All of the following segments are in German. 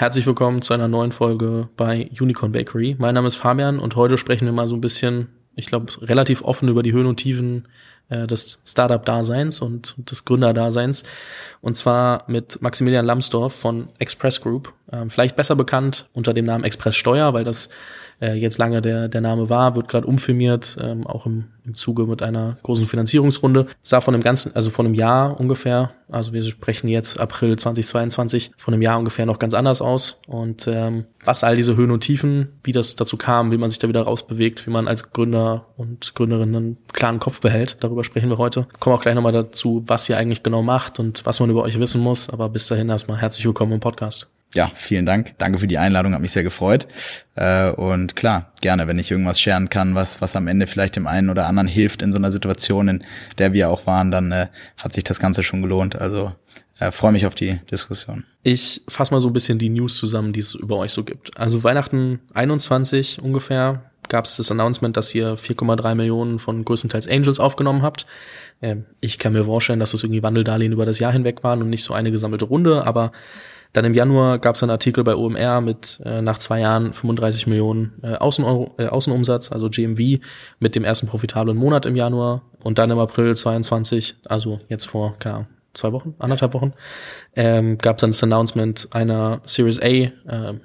Herzlich willkommen zu einer neuen Folge bei Unicorn Bakery. Mein Name ist Fabian und heute sprechen wir mal so ein bisschen, ich glaube, relativ offen über die Höhen und Tiefen äh, des Startup-Daseins und des Gründerdaseins. Und zwar mit Maximilian Lambsdorff von Express Group. Ähm, vielleicht besser bekannt unter dem Namen Express Steuer, weil das äh, jetzt lange der, der Name war, wird gerade umfirmiert, ähm, auch im, im Zuge mit einer großen Finanzierungsrunde. Sah von dem ganzen, also von einem Jahr ungefähr, also wir sprechen jetzt April 2022, von einem Jahr ungefähr noch ganz anders aus. Und ähm, was all diese Höhen und Tiefen, wie das dazu kam, wie man sich da wieder rausbewegt, wie man als Gründer und Gründerin einen klaren Kopf behält, darüber sprechen wir heute. Kommen auch gleich nochmal dazu, was ihr eigentlich genau macht und was man über euch wissen muss. Aber bis dahin erstmal herzlich willkommen im Podcast ja, vielen Dank. Danke für die Einladung, hat mich sehr gefreut. Äh, und klar, gerne, wenn ich irgendwas scheren kann, was, was am Ende vielleicht dem einen oder anderen hilft in so einer Situation, in der wir auch waren, dann äh, hat sich das Ganze schon gelohnt. Also äh, freue mich auf die Diskussion. Ich fasse mal so ein bisschen die News zusammen, die es über euch so gibt. Also Weihnachten 21 ungefähr gab es das Announcement, dass ihr 4,3 Millionen von größtenteils Angels aufgenommen habt. Ähm, ich kann mir vorstellen, dass das irgendwie Wandeldarlehen über das Jahr hinweg waren und nicht so eine gesammelte Runde, aber dann im Januar gab es einen Artikel bei OMR mit äh, nach zwei Jahren 35 Millionen äh, Außen äh, Außenumsatz, also GMV, mit dem ersten profitablen Monat im Januar. Und dann im April 22, also jetzt vor, keine Ahnung, zwei Wochen, anderthalb Wochen, ähm, gab es dann das Announcement einer Series A äh,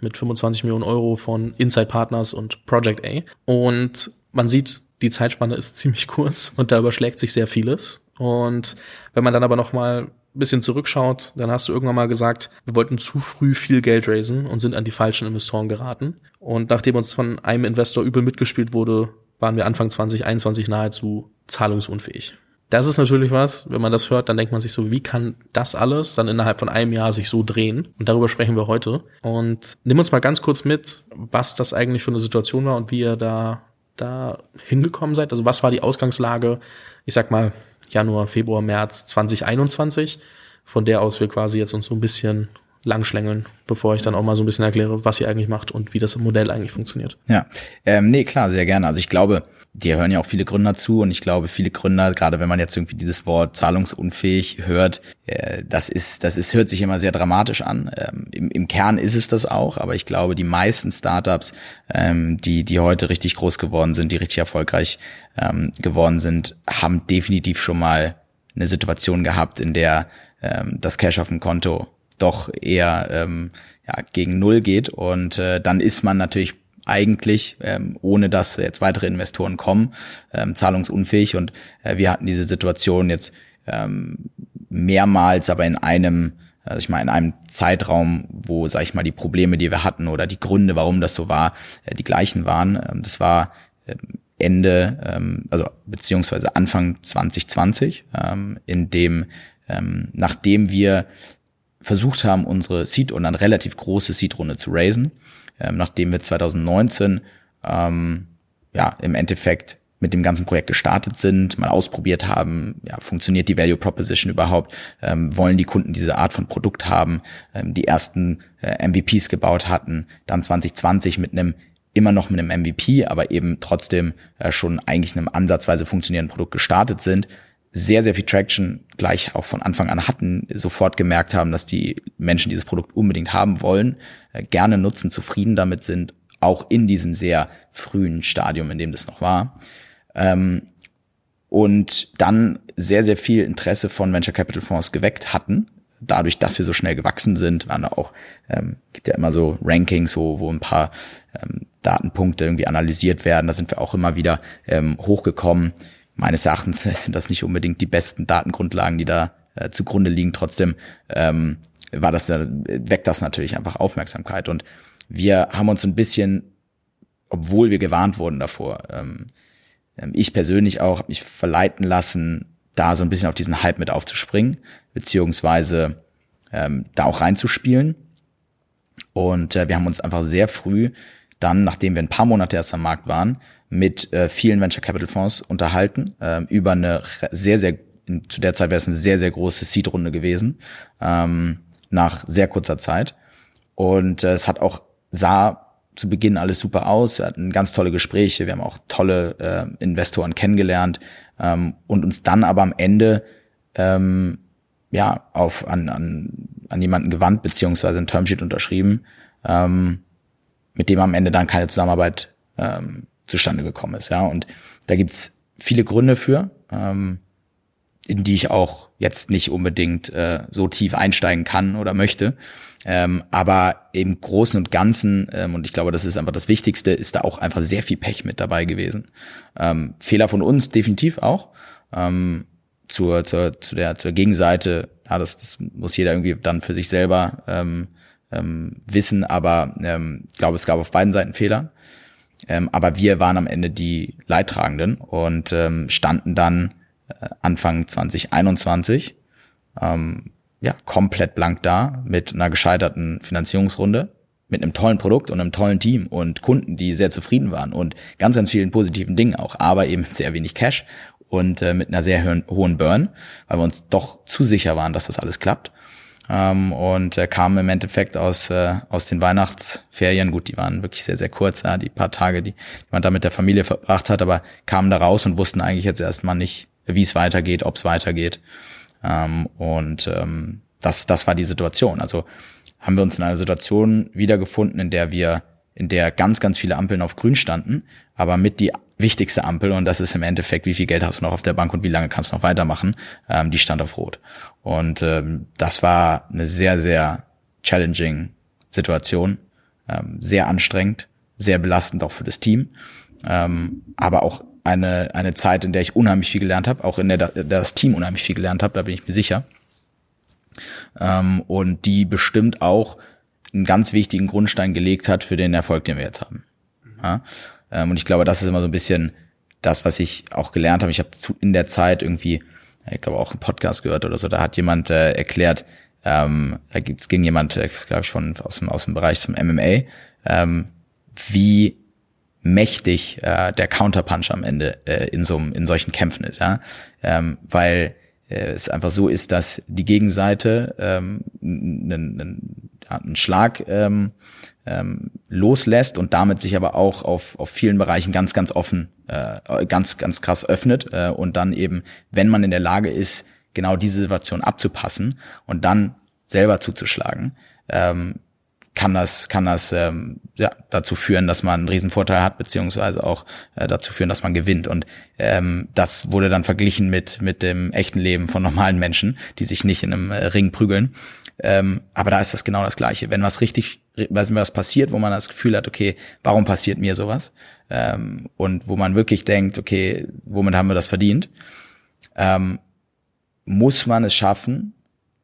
mit 25 Millionen Euro von Inside Partners und Project A. Und man sieht, die Zeitspanne ist ziemlich kurz und da überschlägt sich sehr vieles. Und wenn man dann aber noch mal bisschen zurückschaut, dann hast du irgendwann mal gesagt, wir wollten zu früh viel Geld raisen und sind an die falschen Investoren geraten. Und nachdem uns von einem Investor übel mitgespielt wurde, waren wir Anfang 2021 nahezu zahlungsunfähig. Das ist natürlich was, wenn man das hört, dann denkt man sich so, wie kann das alles dann innerhalb von einem Jahr sich so drehen? Und darüber sprechen wir heute. Und nimm uns mal ganz kurz mit, was das eigentlich für eine Situation war und wie ihr da, da hingekommen seid. Also was war die Ausgangslage? Ich sag mal, Januar, Februar, März 2021, von der aus wir quasi jetzt uns so ein bisschen langschlängeln, bevor ich dann auch mal so ein bisschen erkläre, was ihr eigentlich macht und wie das Modell eigentlich funktioniert. Ja, ähm, nee, klar, sehr gerne. Also ich glaube, dir hören ja auch viele Gründer zu und ich glaube, viele Gründer, gerade wenn man jetzt irgendwie dieses Wort zahlungsunfähig hört, äh, das ist, das ist, hört sich immer sehr dramatisch an. Ähm, im, Im Kern ist es das auch, aber ich glaube, die meisten Startups, ähm, die, die heute richtig groß geworden sind, die richtig erfolgreich ähm, geworden sind, haben definitiv schon mal eine Situation gehabt, in der ähm, das Cash auf dem Konto doch eher ähm, ja, gegen Null geht und äh, dann ist man natürlich eigentlich, ähm, ohne dass jetzt weitere Investoren kommen, ähm, zahlungsunfähig. Und äh, wir hatten diese Situation jetzt ähm, mehrmals, aber in einem, also ich meine, in einem Zeitraum, wo, sag ich mal, die Probleme, die wir hatten oder die Gründe, warum das so war, äh, die gleichen waren. Ähm, das war äh, Ende, ähm, also beziehungsweise Anfang 2020, ähm, in dem, ähm, nachdem wir versucht haben, unsere Seed und dann relativ große Seed-Runde zu raisen, ähm, nachdem wir 2019 ähm, ja im Endeffekt mit dem ganzen Projekt gestartet sind, mal ausprobiert haben, ja, funktioniert die Value Proposition überhaupt, ähm, wollen die Kunden diese Art von Produkt haben, ähm, die ersten äh, MVPs gebaut hatten, dann 2020 mit einem immer noch mit einem MVP, aber eben trotzdem äh, schon eigentlich einem ansatzweise funktionierenden Produkt gestartet sind, sehr, sehr viel Traction gleich auch von Anfang an hatten, sofort gemerkt haben, dass die Menschen dieses Produkt unbedingt haben wollen, äh, gerne nutzen, zufrieden damit sind, auch in diesem sehr frühen Stadium, in dem das noch war. Ähm, und dann sehr, sehr viel Interesse von Venture Capital Fonds geweckt hatten. Dadurch, dass wir so schnell gewachsen sind, waren da auch, ähm, gibt ja immer so Rankings, wo, wo ein paar ähm, Datenpunkte irgendwie analysiert werden. Da sind wir auch immer wieder ähm, hochgekommen meines Erachtens sind das nicht unbedingt die besten Datengrundlagen, die da äh, zugrunde liegen. Trotzdem ähm, war das, äh, weckt das natürlich einfach Aufmerksamkeit. Und wir haben uns ein bisschen, obwohl wir gewarnt wurden davor, ähm, ähm ich persönlich auch, habe mich verleiten lassen, da so ein bisschen auf diesen Hype mit aufzuspringen, beziehungsweise ähm, da auch reinzuspielen. Und äh, wir haben uns einfach sehr früh dann, nachdem wir ein paar Monate erst am Markt waren, mit äh, vielen Venture Capital Fonds unterhalten, äh, über eine sehr, sehr, zu der Zeit wäre es eine sehr, sehr große Seed-Runde gewesen, ähm, nach sehr kurzer Zeit. Und äh, es hat auch, sah zu Beginn alles super aus. Wir hatten ganz tolle Gespräche, wir haben auch tolle äh, Investoren kennengelernt ähm, und uns dann aber am Ende ähm, ja auf an, an an jemanden gewandt, beziehungsweise ein Termsheet unterschrieben, ähm, mit dem am Ende dann keine Zusammenarbeit ähm, zustande gekommen ist. Ja, und da gibt's viele Gründe für, ähm, in die ich auch jetzt nicht unbedingt äh, so tief einsteigen kann oder möchte. Ähm, aber im Großen und Ganzen, ähm, und ich glaube, das ist einfach das Wichtigste, ist da auch einfach sehr viel Pech mit dabei gewesen. Ähm, Fehler von uns definitiv auch. Ähm, zur, zur, zu der, zur Gegenseite, ja, das, das muss jeder irgendwie dann für sich selber ähm, ähm, wissen, aber ähm, ich glaube, es gab auf beiden Seiten Fehler. Ähm, aber wir waren am Ende die Leidtragenden und ähm, standen dann äh, Anfang 2021 ähm, ja komplett blank da mit einer gescheiterten Finanzierungsrunde, mit einem tollen Produkt und einem tollen Team und Kunden, die sehr zufrieden waren und ganz, ganz vielen positiven Dingen auch, aber eben sehr wenig Cash und äh, mit einer sehr hohen Burn, weil wir uns doch zu sicher waren, dass das alles klappt. Ähm, und er kam im Endeffekt aus, äh, aus den Weihnachtsferien. Gut, die waren wirklich sehr, sehr kurz, ja, die paar Tage, die, die man da mit der Familie verbracht hat, aber kamen da raus und wussten eigentlich jetzt erstmal nicht, wie es weitergeht, ob es weitergeht. Ähm, und ähm, das, das war die Situation. Also haben wir uns in einer Situation wiedergefunden, in der wir, in der ganz, ganz viele Ampeln auf grün standen, aber mit die wichtigste Ampel, und das ist im Endeffekt, wie viel Geld hast du noch auf der Bank und wie lange kannst du noch weitermachen, ähm, die stand auf Rot. Und ähm, das war eine sehr, sehr challenging Situation, ähm, sehr anstrengend, sehr belastend auch für das Team, ähm, aber auch eine, eine Zeit, in der ich unheimlich viel gelernt habe, auch in der, der das Team unheimlich viel gelernt habe, da bin ich mir sicher. Ähm, und die bestimmt auch einen ganz wichtigen Grundstein gelegt hat für den Erfolg, den wir jetzt haben. Ja? Ähm, und ich glaube, das ist immer so ein bisschen das, was ich auch gelernt habe. Ich habe in der Zeit irgendwie, ich glaube auch einen Podcast gehört oder so, da hat jemand äh, erklärt, ähm, da gibt's, ging jemand, äh, glaube ich, von aus dem, aus dem Bereich zum MMA, ähm, wie mächtig äh, der Counterpunch am Ende äh, in so in solchen Kämpfen ist, ja, ähm, weil äh, es einfach so ist, dass die Gegenseite ähm, einen, einen Schlag ähm, ähm, loslässt und damit sich aber auch auf, auf vielen Bereichen ganz, ganz offen, äh, ganz, ganz krass öffnet äh, und dann eben, wenn man in der Lage ist, genau diese Situation abzupassen und dann selber zuzuschlagen, ähm, kann das, kann das ähm, ja, dazu führen, dass man einen riesen Vorteil hat, beziehungsweise auch äh, dazu führen, dass man gewinnt. Und ähm, das wurde dann verglichen mit, mit dem echten Leben von normalen Menschen, die sich nicht in einem äh, Ring prügeln. Ähm, aber da ist das genau das Gleiche. Wenn was richtig, wenn was passiert, wo man das Gefühl hat, okay, warum passiert mir sowas? Ähm, und wo man wirklich denkt, okay, womit haben wir das verdient? Ähm, muss man es schaffen,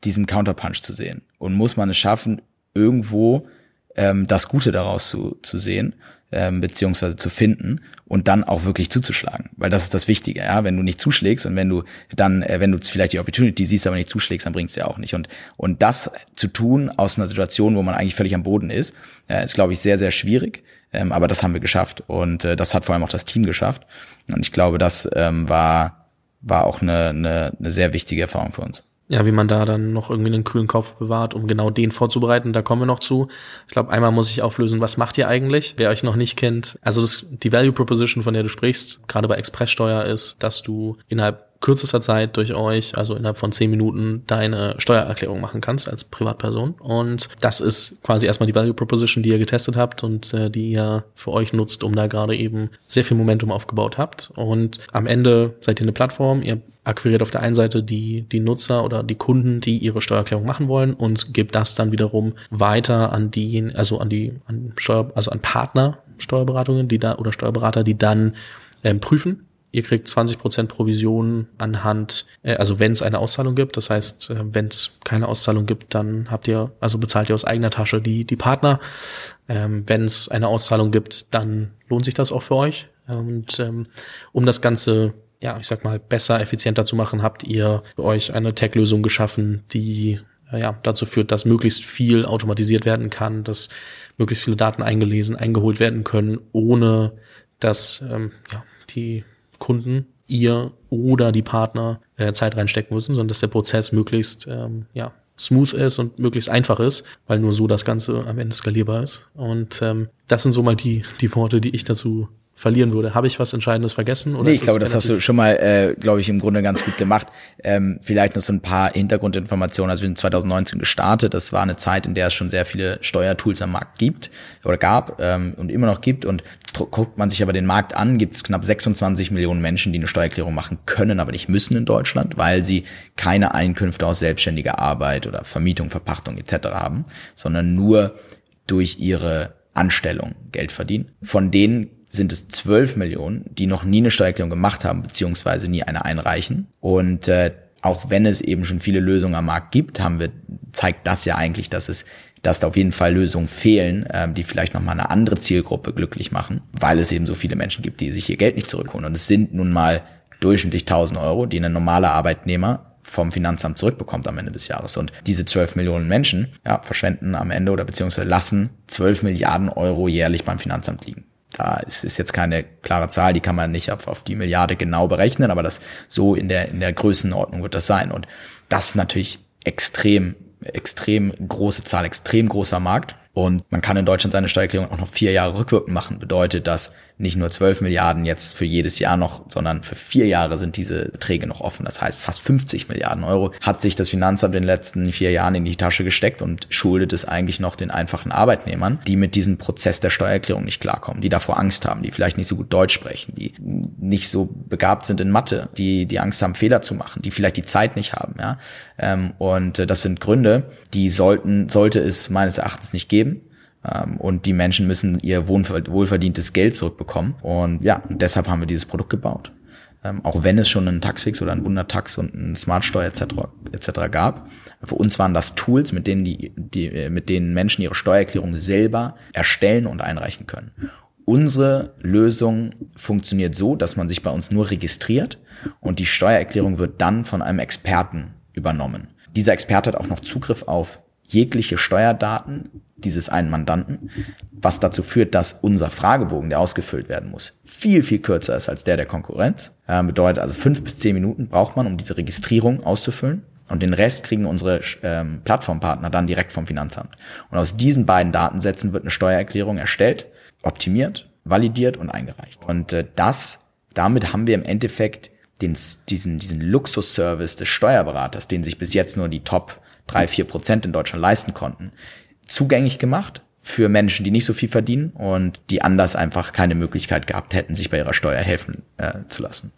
diesen Counterpunch zu sehen. Und muss man es schaffen, irgendwo ähm, das Gute daraus zu, zu sehen ähm, beziehungsweise zu finden und dann auch wirklich zuzuschlagen, weil das ist das Wichtige. Ja, wenn du nicht zuschlägst und wenn du dann, äh, wenn du vielleicht die Opportunity siehst, aber nicht zuschlägst, dann bringt's ja auch nicht. Und und das zu tun aus einer Situation, wo man eigentlich völlig am Boden ist, äh, ist glaube ich sehr sehr schwierig. Ähm, aber das haben wir geschafft und äh, das hat vor allem auch das Team geschafft. Und ich glaube, das ähm, war war auch eine, eine, eine sehr wichtige Erfahrung für uns ja, wie man da dann noch irgendwie einen kühlen Kopf bewahrt, um genau den vorzubereiten, da kommen wir noch zu. Ich glaube, einmal muss ich auflösen, was macht ihr eigentlich, wer euch noch nicht kennt. Also das, die Value Proposition, von der du sprichst, gerade bei Expresssteuer ist, dass du innerhalb kürzester Zeit durch euch, also innerhalb von zehn Minuten, deine Steuererklärung machen kannst als Privatperson. Und das ist quasi erstmal die Value Proposition, die ihr getestet habt und äh, die ihr für euch nutzt, um da gerade eben sehr viel Momentum aufgebaut habt. Und am Ende seid ihr eine Plattform, ihr akquiriert auf der einen Seite die, die Nutzer oder die Kunden, die ihre Steuererklärung machen wollen und gibt das dann wiederum weiter an die, also an die, an Steuer, also an Partner Steuerberatungen, die da oder Steuerberater, die dann ähm, prüfen. Ihr kriegt 20% Provision anhand, äh, also wenn es eine Auszahlung gibt. Das heißt, äh, wenn es keine Auszahlung gibt, dann habt ihr, also bezahlt ihr aus eigener Tasche die, die Partner. Ähm, wenn es eine Auszahlung gibt, dann lohnt sich das auch für euch. Und ähm, um das Ganze ja, ich sag mal, besser, effizienter zu machen, habt ihr für euch eine Tech-Lösung geschaffen, die ja, dazu führt, dass möglichst viel automatisiert werden kann, dass möglichst viele Daten eingelesen, eingeholt werden können, ohne dass ähm, ja, die Kunden, ihr oder die Partner äh, Zeit reinstecken müssen, sondern dass der Prozess möglichst ähm, ja, smooth ist und möglichst einfach ist, weil nur so das Ganze am Ende skalierbar ist. Und ähm, das sind so mal die, die Worte, die ich dazu verlieren würde. Habe ich was Entscheidendes vergessen? Oder nee, ich glaube, das hast du schon mal, äh, glaube ich, im Grunde ganz gut gemacht. Ähm, vielleicht noch so ein paar Hintergrundinformationen. Also wir sind 2019 gestartet. Das war eine Zeit, in der es schon sehr viele Steuertools am Markt gibt oder gab ähm, und immer noch gibt. Und guckt man sich aber den Markt an, gibt es knapp 26 Millionen Menschen, die eine Steuererklärung machen können, aber nicht müssen in Deutschland, weil sie keine Einkünfte aus selbstständiger Arbeit oder Vermietung, Verpachtung etc. haben, sondern nur durch ihre Anstellung Geld verdienen. Von denen sind es 12 Millionen, die noch nie eine Steuererklärung gemacht haben, beziehungsweise nie eine einreichen. Und äh, auch wenn es eben schon viele Lösungen am Markt gibt, haben wir, zeigt das ja eigentlich, dass es, dass da auf jeden Fall Lösungen fehlen, ähm, die vielleicht nochmal eine andere Zielgruppe glücklich machen, weil es eben so viele Menschen gibt, die sich ihr Geld nicht zurückholen. Und es sind nun mal durchschnittlich 1000 Euro, die ein normaler Arbeitnehmer vom Finanzamt zurückbekommt am Ende des Jahres. Und diese 12 Millionen Menschen ja, verschwenden am Ende oder beziehungsweise lassen 12 Milliarden Euro jährlich beim Finanzamt liegen. Da ist, ist jetzt keine klare Zahl, die kann man nicht auf, auf die Milliarde genau berechnen, aber das so in der, in der Größenordnung wird das sein. Und das ist natürlich extrem, extrem große Zahl, extrem großer Markt. Und man kann in Deutschland seine Steuererklärung auch noch vier Jahre rückwirkend machen. Bedeutet, dass nicht nur 12 Milliarden jetzt für jedes Jahr noch, sondern für vier Jahre sind diese Beträge noch offen. Das heißt, fast 50 Milliarden Euro hat sich das Finanzamt in den letzten vier Jahren in die Tasche gesteckt und schuldet es eigentlich noch den einfachen Arbeitnehmern, die mit diesem Prozess der Steuererklärung nicht klarkommen, die davor Angst haben, die vielleicht nicht so gut Deutsch sprechen, die nicht so begabt sind in Mathe, die, die Angst haben, Fehler zu machen, die vielleicht die Zeit nicht haben, ja. Ähm, und äh, das sind Gründe, die sollten, sollte es meines Erachtens nicht geben. Ähm, und die Menschen müssen ihr wohlverdientes Geld zurückbekommen. Und ja, deshalb haben wir dieses Produkt gebaut. Ähm, auch wenn es schon einen Taxfix oder einen Wundertax und einen Smartsteuer etc. etc. gab. Für uns waren das Tools, mit denen die, die, äh, mit denen Menschen ihre Steuererklärung selber erstellen und einreichen können. Unsere Lösung funktioniert so, dass man sich bei uns nur registriert und die Steuererklärung wird dann von einem Experten übernommen. Dieser Experte hat auch noch Zugriff auf jegliche Steuerdaten dieses einen Mandanten, was dazu führt, dass unser Fragebogen, der ausgefüllt werden muss, viel, viel kürzer ist als der der Konkurrenz. Äh, bedeutet also fünf bis zehn Minuten braucht man, um diese Registrierung auszufüllen. Und den Rest kriegen unsere ähm, Plattformpartner dann direkt vom Finanzamt. Und aus diesen beiden Datensätzen wird eine Steuererklärung erstellt, optimiert, validiert und eingereicht. Und äh, das, damit haben wir im Endeffekt den, diesen, diesen Luxusservice des Steuerberaters, den sich bis jetzt nur die Top drei, vier Prozent in Deutschland leisten konnten, zugänglich gemacht für Menschen, die nicht so viel verdienen und die anders einfach keine Möglichkeit gehabt hätten, sich bei ihrer Steuer helfen äh, zu lassen.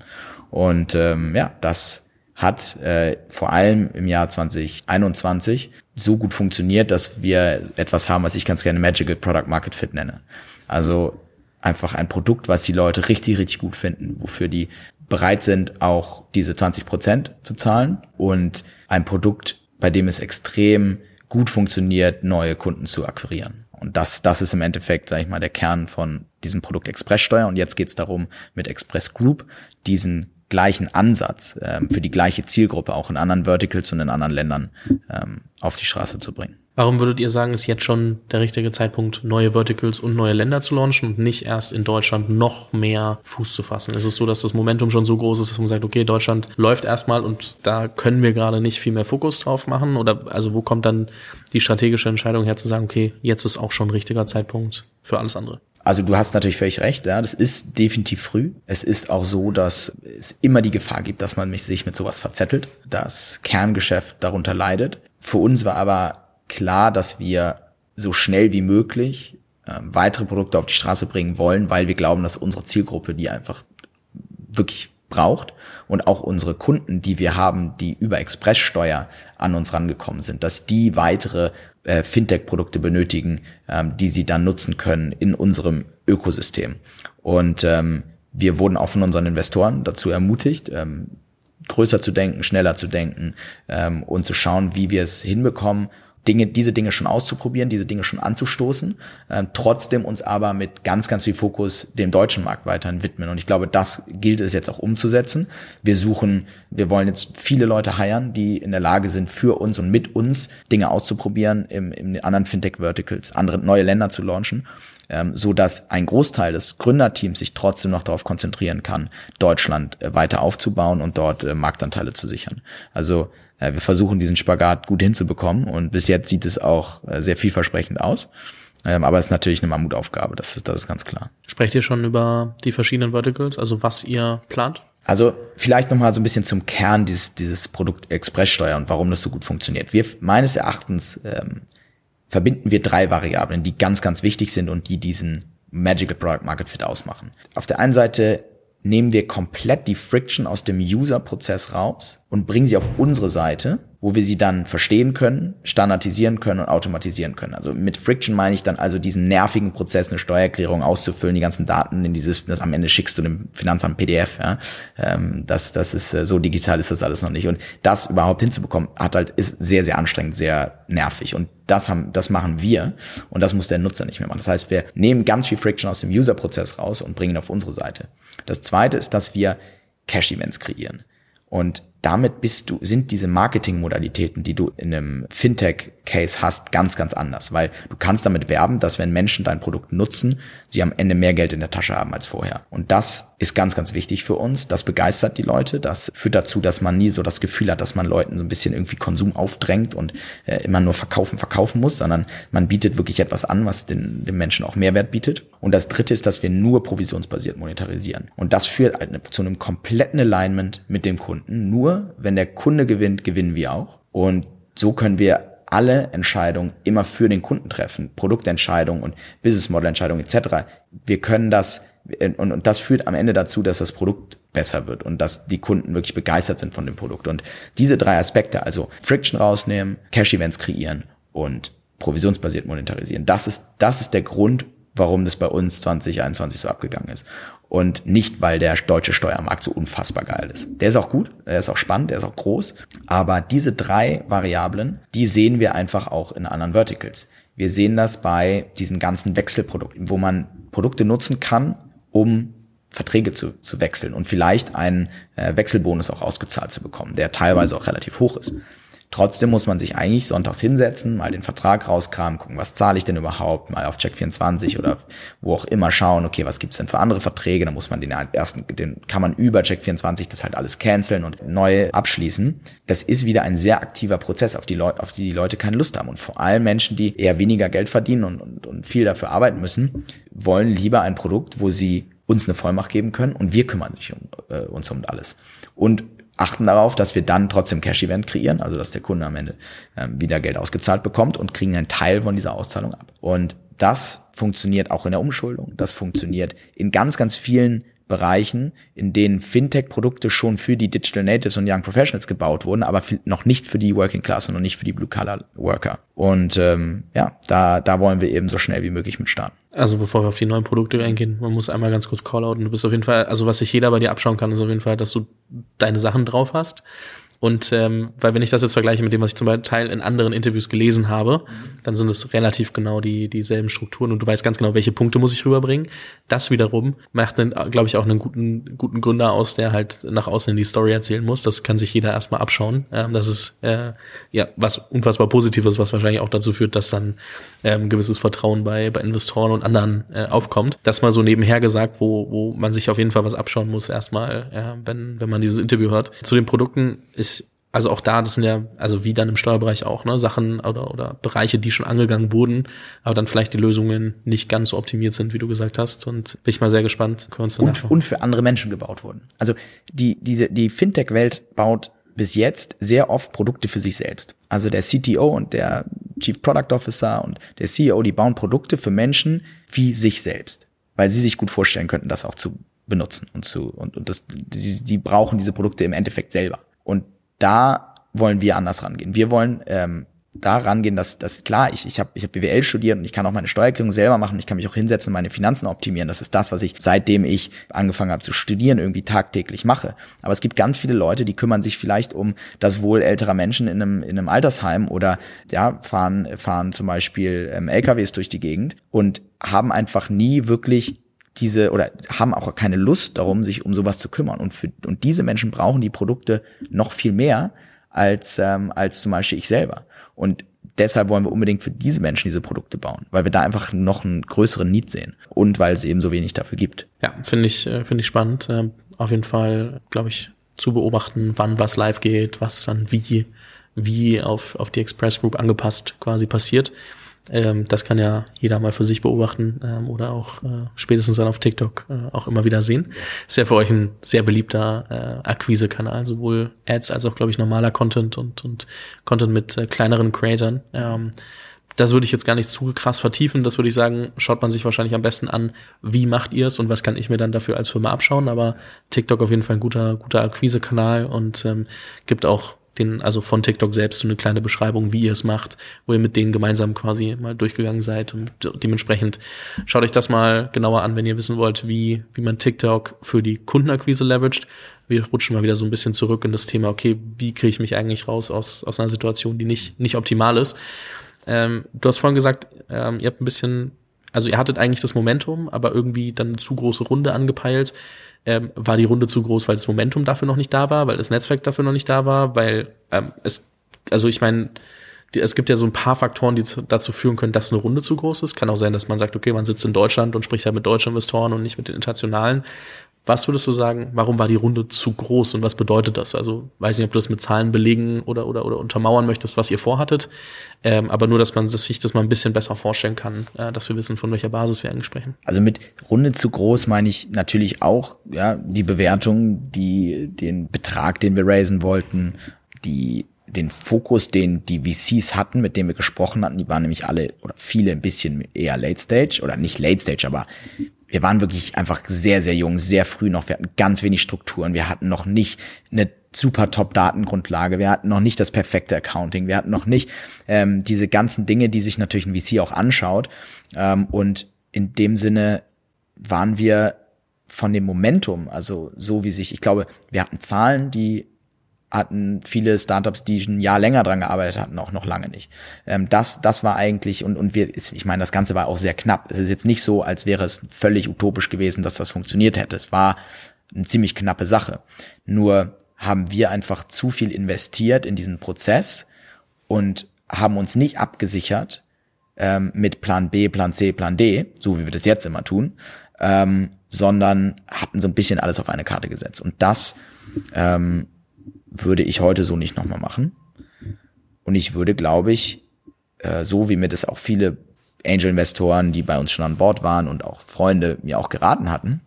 Und ähm, ja, das hat äh, vor allem im Jahr 2021 so gut funktioniert, dass wir etwas haben, was ich ganz gerne Magical Product Market Fit nenne. Also einfach ein Produkt, was die Leute richtig, richtig gut finden, wofür die bereit sind, auch diese 20 Prozent zu zahlen und ein Produkt, bei dem es extrem gut funktioniert, neue Kunden zu akquirieren. Und das, das ist im Endeffekt, sage ich mal, der Kern von diesem Produkt Expresssteuer. Und jetzt geht es darum, mit Express Group diesen gleichen Ansatz ähm, für die gleiche Zielgruppe auch in anderen Verticals und in anderen Ländern ähm, auf die Straße zu bringen. Warum würdet ihr sagen, ist jetzt schon der richtige Zeitpunkt, neue Verticals und neue Länder zu launchen und nicht erst in Deutschland noch mehr Fuß zu fassen? Ist es so, dass das Momentum schon so groß ist, dass man sagt, okay, Deutschland läuft erstmal und da können wir gerade nicht viel mehr Fokus drauf machen? Oder also wo kommt dann die strategische Entscheidung her zu sagen, okay, jetzt ist auch schon ein richtiger Zeitpunkt für alles andere? Also du hast natürlich völlig recht, ja, das ist definitiv früh. Es ist auch so, dass es immer die Gefahr gibt, dass man sich mit sowas verzettelt, das Kerngeschäft darunter leidet. Für uns war aber klar, dass wir so schnell wie möglich äh, weitere Produkte auf die Straße bringen wollen, weil wir glauben, dass unsere Zielgruppe die einfach wirklich braucht und auch unsere Kunden, die wir haben, die über Expresssteuer an uns rangekommen sind, dass die weitere äh, Fintech-Produkte benötigen, ähm, die sie dann nutzen können in unserem Ökosystem. Und ähm, wir wurden auch von unseren Investoren dazu ermutigt, ähm, größer zu denken, schneller zu denken ähm, und zu schauen, wie wir es hinbekommen, Dinge, diese Dinge schon auszuprobieren, diese Dinge schon anzustoßen, äh, trotzdem uns aber mit ganz, ganz viel Fokus dem deutschen Markt weiterhin widmen. Und ich glaube, das gilt es jetzt auch umzusetzen. Wir suchen, wir wollen jetzt viele Leute heiern, die in der Lage sind, für uns und mit uns Dinge auszuprobieren, im, in anderen Fintech-Verticals, andere neue Länder zu launchen, ähm, so dass ein Großteil des Gründerteams sich trotzdem noch darauf konzentrieren kann, Deutschland äh, weiter aufzubauen und dort äh, Marktanteile zu sichern. Also wir versuchen diesen Spagat gut hinzubekommen und bis jetzt sieht es auch äh, sehr vielversprechend aus. Ähm, aber es ist natürlich eine Mammutaufgabe, das ist, das ist ganz klar. Sprecht ihr schon über die verschiedenen Verticals, also was ihr plant? Also vielleicht nochmal so ein bisschen zum Kern dieses, dieses Produkt Expresssteuer und warum das so gut funktioniert. Wir meines Erachtens ähm, verbinden wir drei Variablen, die ganz, ganz wichtig sind und die diesen Magical Product Market Fit ausmachen. Auf der einen Seite nehmen wir komplett die Friction aus dem User-Prozess raus und bringen sie auf unsere Seite wo wir sie dann verstehen können, standardisieren können und automatisieren können. Also mit Friction meine ich dann also diesen nervigen Prozess, eine Steuererklärung auszufüllen, die ganzen Daten in dieses, das am Ende schickst du dem Finanzamt PDF. Ja? Ähm, das, das ist äh, so digital ist das alles noch nicht. Und das überhaupt hinzubekommen, hat halt ist sehr, sehr anstrengend, sehr nervig. Und das haben, das machen wir und das muss der Nutzer nicht mehr machen. Das heißt, wir nehmen ganz viel Friction aus dem User-Prozess raus und bringen ihn auf unsere Seite. Das zweite ist, dass wir Cash-Events kreieren. Und damit bist du, sind diese Marketingmodalitäten, die du in einem Fintech-Case hast, ganz, ganz anders, weil du kannst damit werben, dass wenn Menschen dein Produkt nutzen, sie am Ende mehr Geld in der Tasche haben als vorher. Und das ist ganz, ganz wichtig für uns. Das begeistert die Leute. Das führt dazu, dass man nie so das Gefühl hat, dass man Leuten so ein bisschen irgendwie Konsum aufdrängt und äh, immer nur verkaufen, verkaufen muss, sondern man bietet wirklich etwas an, was den, den Menschen auch Mehrwert bietet. Und das dritte ist, dass wir nur provisionsbasiert monetarisieren. Und das führt zu einem kompletten Alignment mit dem Kunden. Nur wenn der Kunde gewinnt, gewinnen wir auch. Und so können wir alle Entscheidungen immer für den Kunden treffen, Produktentscheidungen und Business Model Entscheidungen etc. Wir können das und, und das führt am Ende dazu, dass das Produkt besser wird und dass die Kunden wirklich begeistert sind von dem Produkt. Und diese drei Aspekte, also Friction rausnehmen, Cash Events kreieren und provisionsbasiert monetarisieren, das ist das ist der Grund, warum das bei uns 2021 so abgegangen ist. Und nicht, weil der deutsche Steuermarkt so unfassbar geil ist. Der ist auch gut, der ist auch spannend, der ist auch groß. Aber diese drei Variablen, die sehen wir einfach auch in anderen Verticals. Wir sehen das bei diesen ganzen Wechselprodukten, wo man Produkte nutzen kann, um Verträge zu, zu wechseln und vielleicht einen äh, Wechselbonus auch ausgezahlt zu bekommen, der teilweise auch relativ hoch ist. Trotzdem muss man sich eigentlich sonntags hinsetzen, mal den Vertrag rauskramen, gucken, was zahle ich denn überhaupt, mal auf Check24 oder wo auch immer schauen, okay, was gibt's denn für andere Verträge, dann muss man den ersten, den kann man über Check24 das halt alles canceln und neu abschließen. Das ist wieder ein sehr aktiver Prozess, auf die Leute, auf die die Leute keine Lust haben. Und vor allem Menschen, die eher weniger Geld verdienen und, und, und viel dafür arbeiten müssen, wollen lieber ein Produkt, wo sie uns eine Vollmacht geben können und wir kümmern sich um, äh, uns um alles. Und achten darauf, dass wir dann trotzdem Cash-Event kreieren, also dass der Kunde am Ende ähm, wieder Geld ausgezahlt bekommt und kriegen einen Teil von dieser Auszahlung ab. Und das funktioniert auch in der Umschuldung. Das funktioniert in ganz, ganz vielen Bereichen, in denen Fintech-Produkte schon für die Digital Natives und Young Professionals gebaut wurden, aber noch nicht für die Working Class und noch nicht für die Blue-Collar-Worker. Und ähm, ja, da, da wollen wir eben so schnell wie möglich mit starten. Also bevor wir auf die neuen Produkte eingehen, man muss einmal ganz kurz Callouten. Du bist auf jeden Fall, also was sich jeder bei dir abschauen kann, ist auf jeden Fall, dass du deine Sachen drauf hast. Und ähm, weil wenn ich das jetzt vergleiche mit dem, was ich zum Teil in anderen Interviews gelesen habe, dann sind es relativ genau die dieselben Strukturen und du weißt ganz genau, welche Punkte muss ich rüberbringen. Das wiederum macht, glaube ich, auch einen guten guten Gründer aus, der halt nach außen in die Story erzählen muss. Das kann sich jeder erstmal abschauen. Ähm, das ist äh, ja was unfassbar Positives, was wahrscheinlich auch dazu führt, dass dann ähm, gewisses Vertrauen bei bei Investoren und anderen äh, aufkommt. Das mal so nebenher gesagt, wo wo man sich auf jeden Fall was abschauen muss erstmal, äh, wenn wenn man dieses Interview hört. Zu den Produkten ist also auch da, das sind ja, also wie dann im Steuerbereich auch, ne, Sachen oder, oder Bereiche, die schon angegangen wurden, aber dann vielleicht die Lösungen nicht ganz so optimiert sind, wie du gesagt hast. Und bin ich mal sehr gespannt. Und, und für andere Menschen gebaut wurden. Also die, diese, die Fintech-Welt baut bis jetzt sehr oft Produkte für sich selbst. Also der CTO und der Chief Product Officer und der CEO, die bauen Produkte für Menschen wie sich selbst, weil sie sich gut vorstellen könnten, das auch zu benutzen und zu und, und das die, die brauchen diese Produkte im Endeffekt selber. Und da wollen wir anders rangehen. Wir wollen ähm, da rangehen, dass, dass klar, ich, ich habe ich hab BWL studiert und ich kann auch meine Steuererklärung selber machen, ich kann mich auch hinsetzen und meine Finanzen optimieren. Das ist das, was ich seitdem ich angefangen habe zu studieren, irgendwie tagtäglich mache. Aber es gibt ganz viele Leute, die kümmern sich vielleicht um das Wohl älterer Menschen in einem, in einem Altersheim oder ja, fahren, fahren zum Beispiel ähm, LKWs durch die Gegend und haben einfach nie wirklich diese oder haben auch keine Lust darum, sich um sowas zu kümmern. Und für und diese Menschen brauchen die Produkte noch viel mehr als ähm, als zum Beispiel ich selber. Und deshalb wollen wir unbedingt für diese Menschen diese Produkte bauen, weil wir da einfach noch einen größeren Need sehen und weil es eben so wenig dafür gibt. Ja, finde ich äh, finde ich spannend. Äh, auf jeden Fall, glaube ich, zu beobachten, wann was live geht, was dann wie wie auf auf die Express Group angepasst quasi passiert. Ähm, das kann ja jeder mal für sich beobachten ähm, oder auch äh, spätestens dann auf TikTok äh, auch immer wieder sehen. Ist ja für euch ein sehr beliebter äh, Akquise-Kanal, sowohl Ads als auch, glaube ich, normaler Content und, und Content mit äh, kleineren Creatern. Ähm, das würde ich jetzt gar nicht zu krass vertiefen. Das würde ich sagen, schaut man sich wahrscheinlich am besten an, wie macht ihr es und was kann ich mir dann dafür als Firma abschauen. Aber TikTok auf jeden Fall ein guter, guter Akquise-Kanal und ähm, gibt auch den, also von TikTok selbst so eine kleine Beschreibung, wie ihr es macht, wo ihr mit denen gemeinsam quasi mal durchgegangen seid und dementsprechend schaut euch das mal genauer an, wenn ihr wissen wollt, wie, wie man TikTok für die Kundenakquise leveraged. Wir rutschen mal wieder so ein bisschen zurück in das Thema, okay, wie kriege ich mich eigentlich raus aus, aus einer Situation, die nicht, nicht optimal ist. Ähm, du hast vorhin gesagt, ähm, ihr habt ein bisschen, also ihr hattet eigentlich das Momentum, aber irgendwie dann eine zu große Runde angepeilt ähm, war die Runde zu groß, weil das Momentum dafür noch nicht da war, weil das Netzwerk dafür noch nicht da war, weil ähm, es, also ich meine, es gibt ja so ein paar Faktoren, die zu, dazu führen können, dass eine Runde zu groß ist. Kann auch sein, dass man sagt, okay, man sitzt in Deutschland und spricht halt mit deutschen Investoren und nicht mit den internationalen. Was würdest du sagen, warum war die Runde zu groß und was bedeutet das? Also weiß nicht, ob du das mit Zahlen belegen oder, oder, oder untermauern möchtest, was ihr vorhattet, ähm, aber nur, dass man sich das mal ein bisschen besser vorstellen kann, äh, dass wir wissen, von welcher Basis wir eigentlich sprechen. Also mit Runde zu groß meine ich natürlich auch ja, die Bewertung, die, den Betrag, den wir raisen wollten, die den Fokus, den die VCs hatten, mit denen wir gesprochen hatten, die waren nämlich alle oder viele ein bisschen eher Late Stage oder nicht Late Stage, aber wir waren wirklich einfach sehr, sehr jung, sehr früh noch. Wir hatten ganz wenig Strukturen. Wir hatten noch nicht eine super Top-Datengrundlage. Wir hatten noch nicht das perfekte Accounting. Wir hatten noch nicht ähm, diese ganzen Dinge, die sich natürlich ein VC auch anschaut. Ähm, und in dem Sinne waren wir von dem Momentum, also so wie sich, ich glaube, wir hatten Zahlen, die hatten viele Startups, die ein Jahr länger dran gearbeitet hatten, auch noch lange nicht. Ähm, das, das war eigentlich, und, und wir, ich meine, das Ganze war auch sehr knapp. Es ist jetzt nicht so, als wäre es völlig utopisch gewesen, dass das funktioniert hätte. Es war eine ziemlich knappe Sache. Nur haben wir einfach zu viel investiert in diesen Prozess und haben uns nicht abgesichert ähm, mit Plan B, Plan C, Plan D, so wie wir das jetzt immer tun, ähm, sondern hatten so ein bisschen alles auf eine Karte gesetzt. Und das ähm, würde ich heute so nicht nochmal machen. Und ich würde, glaube ich, äh, so wie mir das auch viele Angel-Investoren, die bei uns schon an Bord waren und auch Freunde mir auch geraten hatten,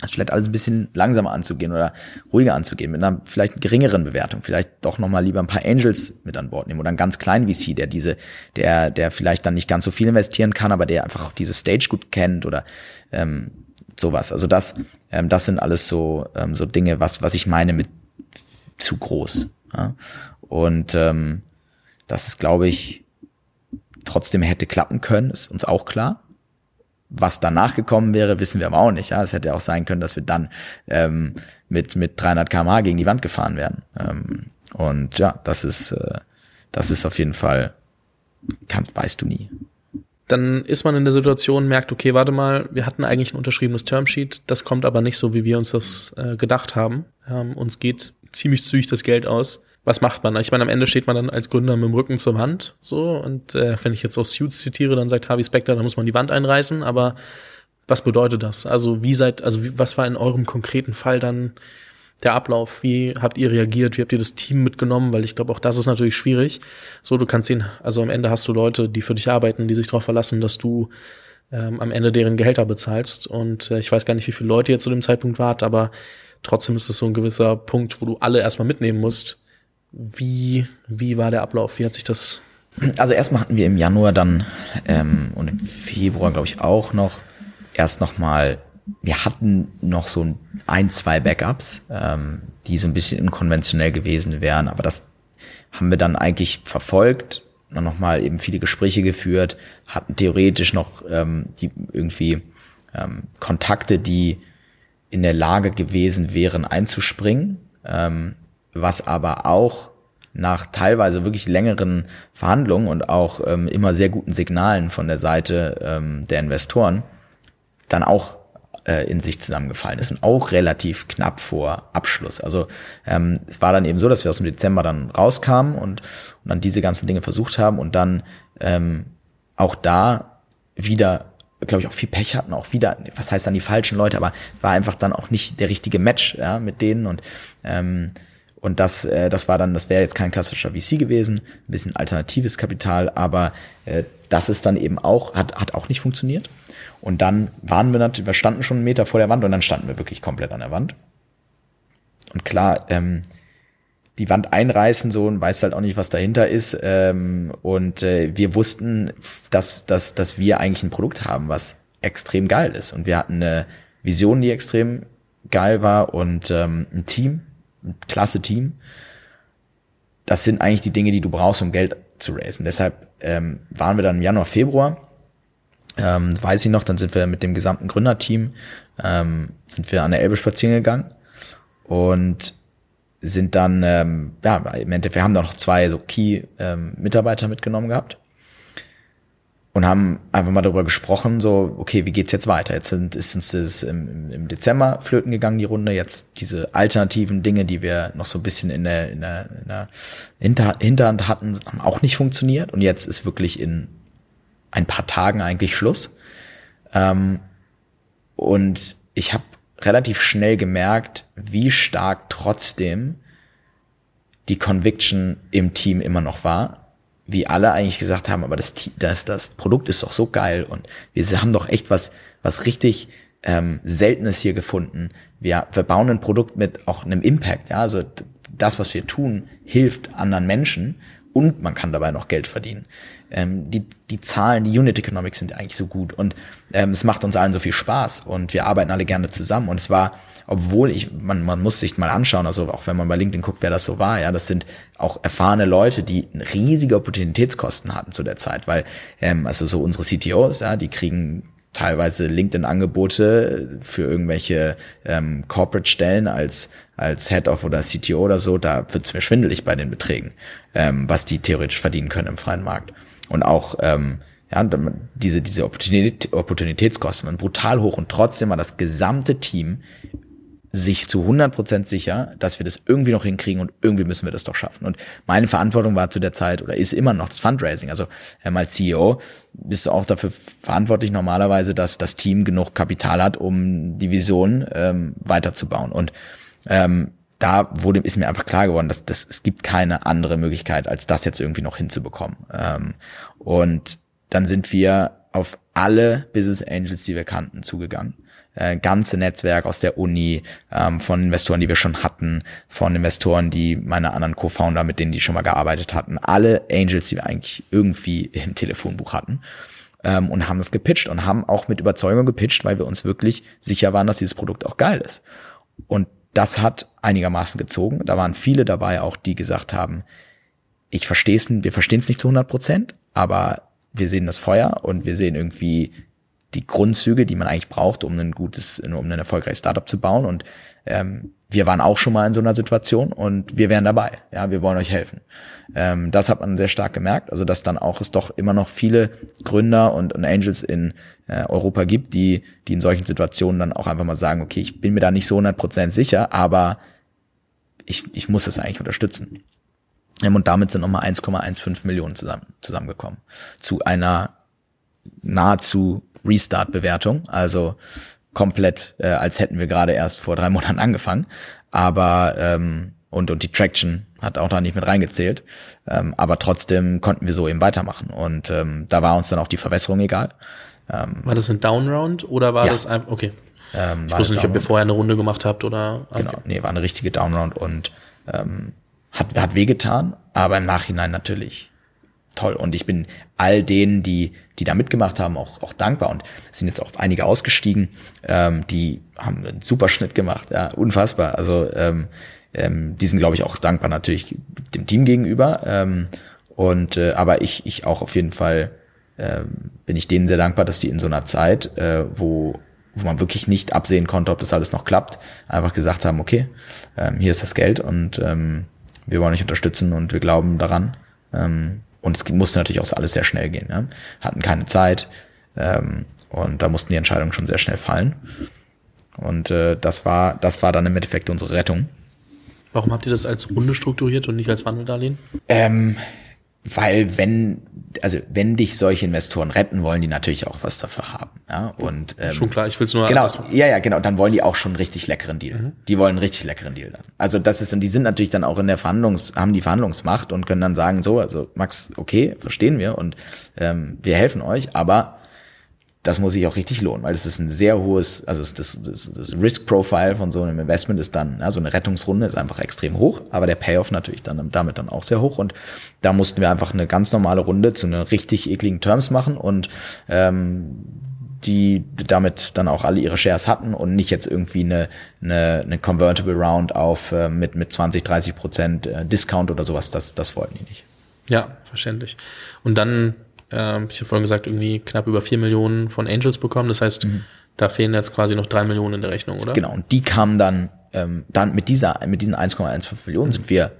das vielleicht alles ein bisschen langsamer anzugehen oder ruhiger anzugehen, mit einer vielleicht geringeren Bewertung, vielleicht doch nochmal lieber ein paar Angels mit an Bord nehmen oder einen ganz kleinen VC, der diese, der, der vielleicht dann nicht ganz so viel investieren kann, aber der einfach auch diese Stage gut kennt oder ähm, sowas. Also das, ähm, das sind alles so, ähm, so Dinge, was, was ich meine mit zu groß. Ja? Und ähm, das ist, glaube ich, trotzdem hätte klappen können, ist uns auch klar. Was danach gekommen wäre, wissen wir aber auch nicht. Ja, es hätte auch sein können, dass wir dann ähm, mit mit 300 km/h gegen die Wand gefahren werden. Ähm, und ja, das ist äh, das ist auf jeden Fall, kann, weißt du nie. Dann ist man in der Situation, merkt, okay, warte mal, wir hatten eigentlich ein unterschriebenes Termsheet, das kommt aber nicht so, wie wir uns das äh, gedacht haben. Ähm, uns geht ziemlich zügig das Geld aus. Was macht man? Ich meine, am Ende steht man dann als Gründer mit dem Rücken zur Wand, so, und äh, wenn ich jetzt auch Suits zitiere, dann sagt Harvey Specter, dann muss man die Wand einreißen, aber was bedeutet das? Also wie seid, also wie, was war in eurem konkreten Fall dann der Ablauf? Wie habt ihr reagiert? Wie habt ihr das Team mitgenommen? Weil ich glaube, auch das ist natürlich schwierig. So, du kannst sehen, also am Ende hast du Leute, die für dich arbeiten, die sich darauf verlassen, dass du ähm, am Ende deren Gehälter bezahlst. Und äh, ich weiß gar nicht, wie viele Leute ihr zu dem Zeitpunkt wart, aber Trotzdem ist es so ein gewisser Punkt, wo du alle erstmal mitnehmen musst. Wie, wie war der Ablauf? Wie hat sich das? Also erstmal hatten wir im Januar dann ähm, und im Februar, glaube ich, auch noch erst nochmal, wir hatten noch so ein, zwei Backups, ähm, die so ein bisschen unkonventionell gewesen wären, aber das haben wir dann eigentlich verfolgt, dann nochmal eben viele Gespräche geführt, hatten theoretisch noch ähm, die irgendwie ähm, Kontakte, die in der Lage gewesen wären einzuspringen, ähm, was aber auch nach teilweise wirklich längeren Verhandlungen und auch ähm, immer sehr guten Signalen von der Seite ähm, der Investoren dann auch äh, in sich zusammengefallen ist und auch relativ knapp vor Abschluss. Also ähm, es war dann eben so, dass wir aus dem Dezember dann rauskamen und, und dann diese ganzen Dinge versucht haben und dann ähm, auch da wieder glaube ich, auch viel Pech hatten, auch wieder, was heißt dann die falschen Leute, aber es war einfach dann auch nicht der richtige Match ja, mit denen und ähm, Und das, äh, das war dann, das wäre jetzt kein klassischer VC gewesen, ein bisschen alternatives Kapital, aber äh, das ist dann eben auch, hat, hat auch nicht funktioniert. Und dann waren wir natürlich, wir standen schon einen Meter vor der Wand und dann standen wir wirklich komplett an der Wand. Und klar, ähm, die Wand einreißen so und weiß halt auch nicht, was dahinter ist. Ähm, und äh, wir wussten, dass, dass, dass wir eigentlich ein Produkt haben, was extrem geil ist. Und wir hatten eine Vision, die extrem geil war und ähm, ein Team, ein klasse Team. Das sind eigentlich die Dinge, die du brauchst, um Geld zu raisen. Deshalb ähm, waren wir dann im Januar, Februar, ähm, weiß ich noch, dann sind wir mit dem gesamten Gründerteam, ähm, sind wir an der Elbe spazieren gegangen und sind dann, ähm, ja, im Endeffekt, wir haben da noch zwei so Key-Mitarbeiter ähm, mitgenommen gehabt und haben einfach mal darüber gesprochen, so, okay, wie geht's jetzt weiter? Jetzt sind, ist uns das im, im Dezember flöten gegangen, die Runde. Jetzt diese alternativen Dinge, die wir noch so ein bisschen in der, in der, in der Hinter, Hinterhand hatten, haben auch nicht funktioniert. Und jetzt ist wirklich in ein paar Tagen eigentlich Schluss. Ähm, und ich habe relativ schnell gemerkt, wie stark trotzdem die Conviction im Team immer noch war. Wie alle eigentlich gesagt haben, aber das, das, das Produkt ist doch so geil und wir haben doch echt was, was richtig ähm, Seltenes hier gefunden. Wir, wir bauen ein Produkt mit auch einem Impact, ja, also das, was wir tun, hilft anderen Menschen und man kann dabei noch Geld verdienen. Ähm, die, die Zahlen, die Unit Economics sind eigentlich so gut und ähm, es macht uns allen so viel Spaß und wir arbeiten alle gerne zusammen und es war, obwohl ich, man, man muss sich mal anschauen, also auch wenn man bei LinkedIn guckt, wer das so war, ja, das sind auch erfahrene Leute, die riesige Opportunitätskosten hatten zu der Zeit, weil, ähm, also so unsere CTOs, ja, die kriegen teilweise LinkedIn-Angebote für irgendwelche ähm, Corporate-Stellen als als Head of oder CTO oder so, da wird's mir schwindelig bei den Beträgen, ähm, was die theoretisch verdienen können im freien Markt. Und auch ähm, ja, diese, diese Opportunität, Opportunitätskosten waren brutal hoch und trotzdem war das gesamte Team sich zu 100% sicher, dass wir das irgendwie noch hinkriegen und irgendwie müssen wir das doch schaffen. Und meine Verantwortung war zu der Zeit oder ist immer noch das Fundraising. Also ähm, als CEO bist du auch dafür verantwortlich normalerweise, dass das Team genug Kapital hat, um die Vision ähm, weiterzubauen. Und ähm, da wurde, ist mir einfach klar geworden, dass, dass es gibt keine andere Möglichkeit, als das jetzt irgendwie noch hinzubekommen. Ähm, und dann sind wir auf alle Business Angels, die wir kannten, zugegangen. Äh, ganze Netzwerk aus der Uni, ähm, von Investoren, die wir schon hatten, von Investoren, die meine anderen Co-Founder, mit denen die schon mal gearbeitet hatten, alle Angels, die wir eigentlich irgendwie im Telefonbuch hatten. Ähm, und haben das gepitcht und haben auch mit Überzeugung gepitcht, weil wir uns wirklich sicher waren, dass dieses Produkt auch geil ist. Und das hat einigermaßen gezogen. Da waren viele dabei auch, die gesagt haben, ich verstehe es, wir verstehen es nicht zu 100 Prozent, aber wir sehen das Feuer und wir sehen irgendwie die Grundzüge, die man eigentlich braucht, um ein gutes, um ein erfolgreiches Startup zu bauen. Und ähm, wir waren auch schon mal in so einer Situation und wir wären dabei. Ja, wir wollen euch helfen. Ähm, das hat man sehr stark gemerkt. Also dass dann auch es doch immer noch viele Gründer und, und Angels in äh, Europa gibt, die, die in solchen Situationen dann auch einfach mal sagen, okay, ich bin mir da nicht so 100% sicher, aber ich, ich muss das eigentlich unterstützen. Ähm, und damit sind nochmal 1,15 Millionen zusammen, zusammengekommen. Zu einer nahezu Restart-Bewertung. Also komplett, äh, als hätten wir gerade erst vor drei Monaten angefangen. Aber ähm, und, und die Traction hat auch da nicht mit reingezählt. Ähm, aber trotzdem konnten wir so eben weitermachen. Und ähm, da war uns dann auch die Verwässerung egal. Ähm, war das ein Downround oder war ja. das ein, okay. Ähm, ich wusste nicht, ob ihr vorher eine Runde gemacht habt oder. Okay. Genau, nee, war eine richtige Downround und ähm, hat, hat wehgetan, aber im Nachhinein natürlich toll. Und ich bin all denen, die, die da mitgemacht haben, auch, auch dankbar. Und es sind jetzt auch einige ausgestiegen, ähm, die haben einen super Schnitt gemacht, ja, unfassbar. Also ähm, ähm, die sind, glaube ich, auch dankbar natürlich dem Team gegenüber. Ähm, und äh, aber ich, ich auch auf jeden Fall ähm, bin ich denen sehr dankbar, dass die in so einer Zeit, äh, wo wo man wirklich nicht absehen konnte, ob das alles noch klappt, einfach gesagt haben, okay, ähm, hier ist das Geld und ähm, wir wollen euch unterstützen und wir glauben daran. Ähm, und es musste natürlich auch alles sehr schnell gehen. Ja? Hatten keine Zeit ähm, und da mussten die Entscheidungen schon sehr schnell fallen. Und äh, das war, das war dann im Endeffekt unsere Rettung. Warum habt ihr das als Runde strukturiert und nicht als Wandeldarlehen? Ähm, weil wenn also wenn dich solche Investoren retten, wollen die natürlich auch was dafür haben. Ja? Und ähm, schon klar, ich will's nur genau, ja ja genau, dann wollen die auch schon einen richtig leckeren Deal. Mhm. Die wollen einen richtig leckeren Deal dann. Also das ist und die sind natürlich dann auch in der Verhandlungs haben die Verhandlungsmacht und können dann sagen so, also Max, okay, verstehen wir und ähm, wir helfen euch, aber das muss sich auch richtig lohnen, weil es ist ein sehr hohes, also das, das, das Risk-Profile von so einem Investment ist dann, ja, so eine Rettungsrunde ist einfach extrem hoch, aber der Payoff natürlich dann damit dann auch sehr hoch und da mussten wir einfach eine ganz normale Runde zu einer richtig ekligen Terms machen und ähm, die damit dann auch alle ihre Shares hatten und nicht jetzt irgendwie eine, eine, eine Convertible Round auf äh, mit, mit 20, 30 Prozent äh, Discount oder sowas, das, das wollten die nicht. Ja, verständlich. Und dann äh, ich habe vorhin gesagt, irgendwie knapp über vier Millionen von Angels bekommen. Das heißt, mhm. da fehlen jetzt quasi noch drei Millionen in der Rechnung, oder? Genau, und die kamen dann, ähm, dann mit dieser, mit diesen 1,15 Millionen mhm. sind wir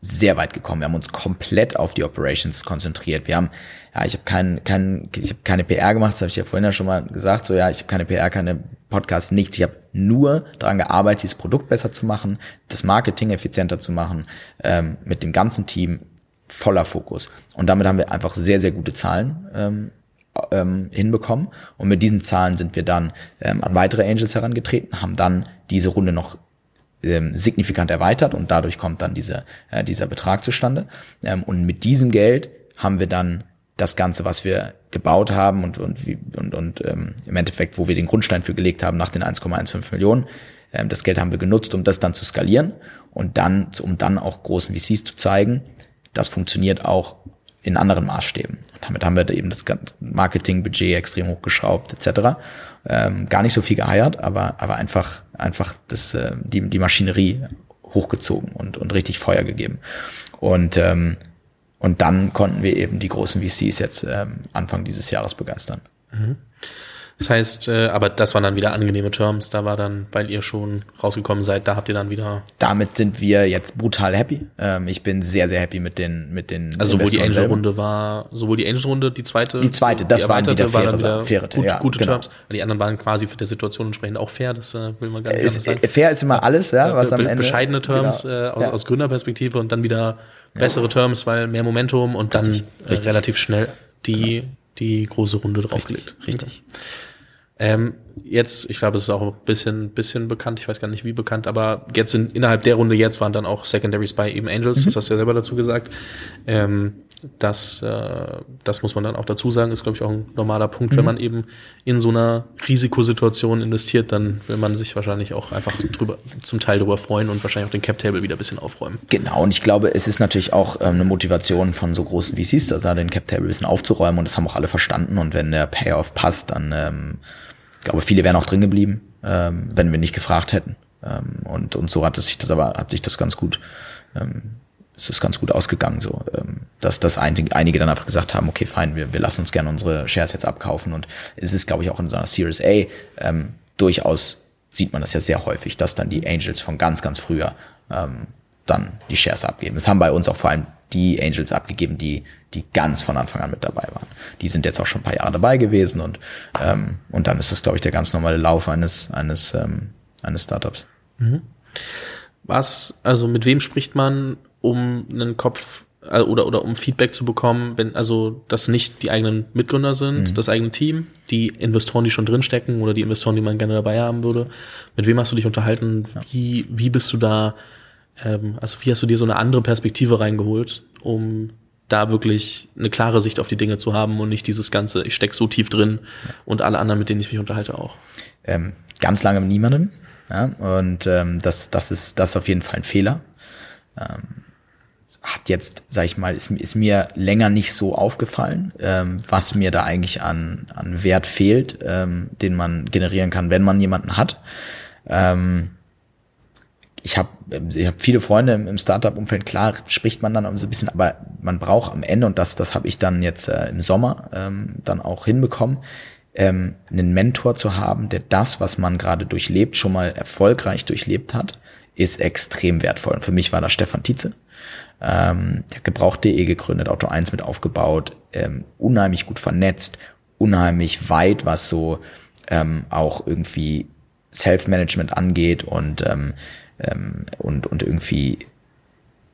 sehr weit gekommen. Wir haben uns komplett auf die Operations konzentriert. Wir haben, ja, ich habe kein, kein, ich habe keine PR gemacht, das habe ich ja vorhin ja schon mal gesagt. So, ja, ich habe keine PR, keine Podcasts, nichts. Ich habe nur daran gearbeitet, dieses Produkt besser zu machen, das Marketing effizienter zu machen, ähm, mit dem ganzen Team voller Fokus. Und damit haben wir einfach sehr, sehr gute Zahlen ähm, ähm, hinbekommen. Und mit diesen Zahlen sind wir dann ähm, an weitere Angels herangetreten, haben dann diese Runde noch ähm, signifikant erweitert und dadurch kommt dann diese, äh, dieser Betrag zustande. Ähm, und mit diesem Geld haben wir dann das Ganze, was wir gebaut haben und, und, und, und ähm, im Endeffekt, wo wir den Grundstein für gelegt haben nach den 1,15 Millionen, ähm, das Geld haben wir genutzt, um das dann zu skalieren und dann, um dann auch großen VCs zu zeigen, das funktioniert auch in anderen Maßstäben. Und damit haben wir eben das Marketingbudget extrem hochgeschraubt etc. Ähm, gar nicht so viel geheiert, aber aber einfach einfach das äh, die die Maschinerie hochgezogen und und richtig Feuer gegeben. Und ähm, und dann konnten wir eben die großen VCs jetzt ähm, Anfang dieses Jahres begeistern. Mhm. Das heißt, äh, aber das waren dann wieder angenehme Terms. Da war dann, weil ihr schon rausgekommen seid, da habt ihr dann wieder. Damit sind wir jetzt brutal happy. Ähm, ich bin sehr, sehr happy mit den, mit den. Also sowohl die Angel-Runde war, sowohl die Angel-Runde, die zweite. Die zweite, das die waren wieder faire, war wieder faire gut, ja, gute genau. Terms. Die anderen waren quasi für der Situation entsprechend auch fair. Das äh, will man gar nicht ist, sagen. Fair ist immer alles, ja, was am Ende. Bescheidene Terms genau. äh, aus, ja. aus Gründerperspektive und dann wieder bessere ja. Terms, weil mehr Momentum und dann richtig, äh, richtig. relativ schnell die, genau. die große Runde draufgelegt. Richtig. richtig. Ähm, jetzt, ich glaube, es ist auch ein bisschen, bisschen bekannt, ich weiß gar nicht wie bekannt, aber jetzt in, innerhalb der Runde jetzt waren dann auch Secondaries bei eben Angels, mhm. das hast du ja selber dazu gesagt. Ähm, das, äh, das muss man dann auch dazu sagen, ist, glaube ich, auch ein normaler Punkt. Mhm. Wenn man eben in so einer Risikosituation investiert, dann will man sich wahrscheinlich auch einfach drüber, zum Teil drüber freuen und wahrscheinlich auch den Cap-Table wieder ein bisschen aufräumen. Genau, und ich glaube, es ist natürlich auch ähm, eine Motivation von so großen VCs, da den Cap-Table ein bisschen aufzuräumen und das haben auch alle verstanden und wenn der Payoff passt, dann ähm, glaube, viele wären auch drin geblieben, ähm, wenn wir nicht gefragt hätten. Ähm, und, und so hat es sich das aber, hat sich das ganz gut, ähm, ist ganz gut ausgegangen, so, ähm, dass, dass einige, einige dann einfach gesagt haben, okay, fein, wir, wir lassen uns gerne unsere Shares jetzt abkaufen. Und es ist, glaube ich, auch in so einer Series A ähm, durchaus sieht man das ja sehr häufig, dass dann die Angels von ganz, ganz früher ähm, dann die Shares abgeben. Es haben bei uns auch vor allem die Angels abgegeben, die, die ganz von Anfang an mit dabei waren. Die sind jetzt auch schon ein paar Jahre dabei gewesen und, ähm, und dann ist das, glaube ich, der ganz normale Lauf eines, eines, ähm, eines Startups. Mhm. Was, also mit wem spricht man, um einen Kopf äh, oder, oder um Feedback zu bekommen, wenn also das nicht die eigenen Mitgründer sind, mhm. das eigene Team, die Investoren, die schon drinstecken oder die Investoren, die man gerne dabei haben würde. Mit wem hast du dich unterhalten? Wie, wie bist du da ähm, also wie hast du dir so eine andere Perspektive reingeholt, um da wirklich eine klare Sicht auf die Dinge zu haben und nicht dieses ganze, ich steck so tief drin und alle anderen, mit denen ich mich unterhalte, auch. Ähm, ganz lange mit niemandem. Ja, und ähm, das, das ist das ist auf jeden Fall ein Fehler. Ähm, hat jetzt, sag ich mal, ist, ist mir länger nicht so aufgefallen, ähm, was mir da eigentlich an, an Wert fehlt, ähm, den man generieren kann, wenn man jemanden hat. Ähm, ich habe ich hab viele Freunde im, Startup-Umfeld, klar spricht man dann so ein bisschen, aber man braucht am Ende, und das, das habe ich dann jetzt äh, im Sommer ähm, dann auch hinbekommen, ähm, einen Mentor zu haben, der das, was man gerade durchlebt, schon mal erfolgreich durchlebt hat, ist extrem wertvoll. Und für mich war das Stefan Tietze. Ähm, der Gebraucht.de gegründet, Auto 1 mit aufgebaut, ähm, unheimlich gut vernetzt, unheimlich weit, was so ähm, auch irgendwie Self-Management angeht und ähm, ähm, und, und irgendwie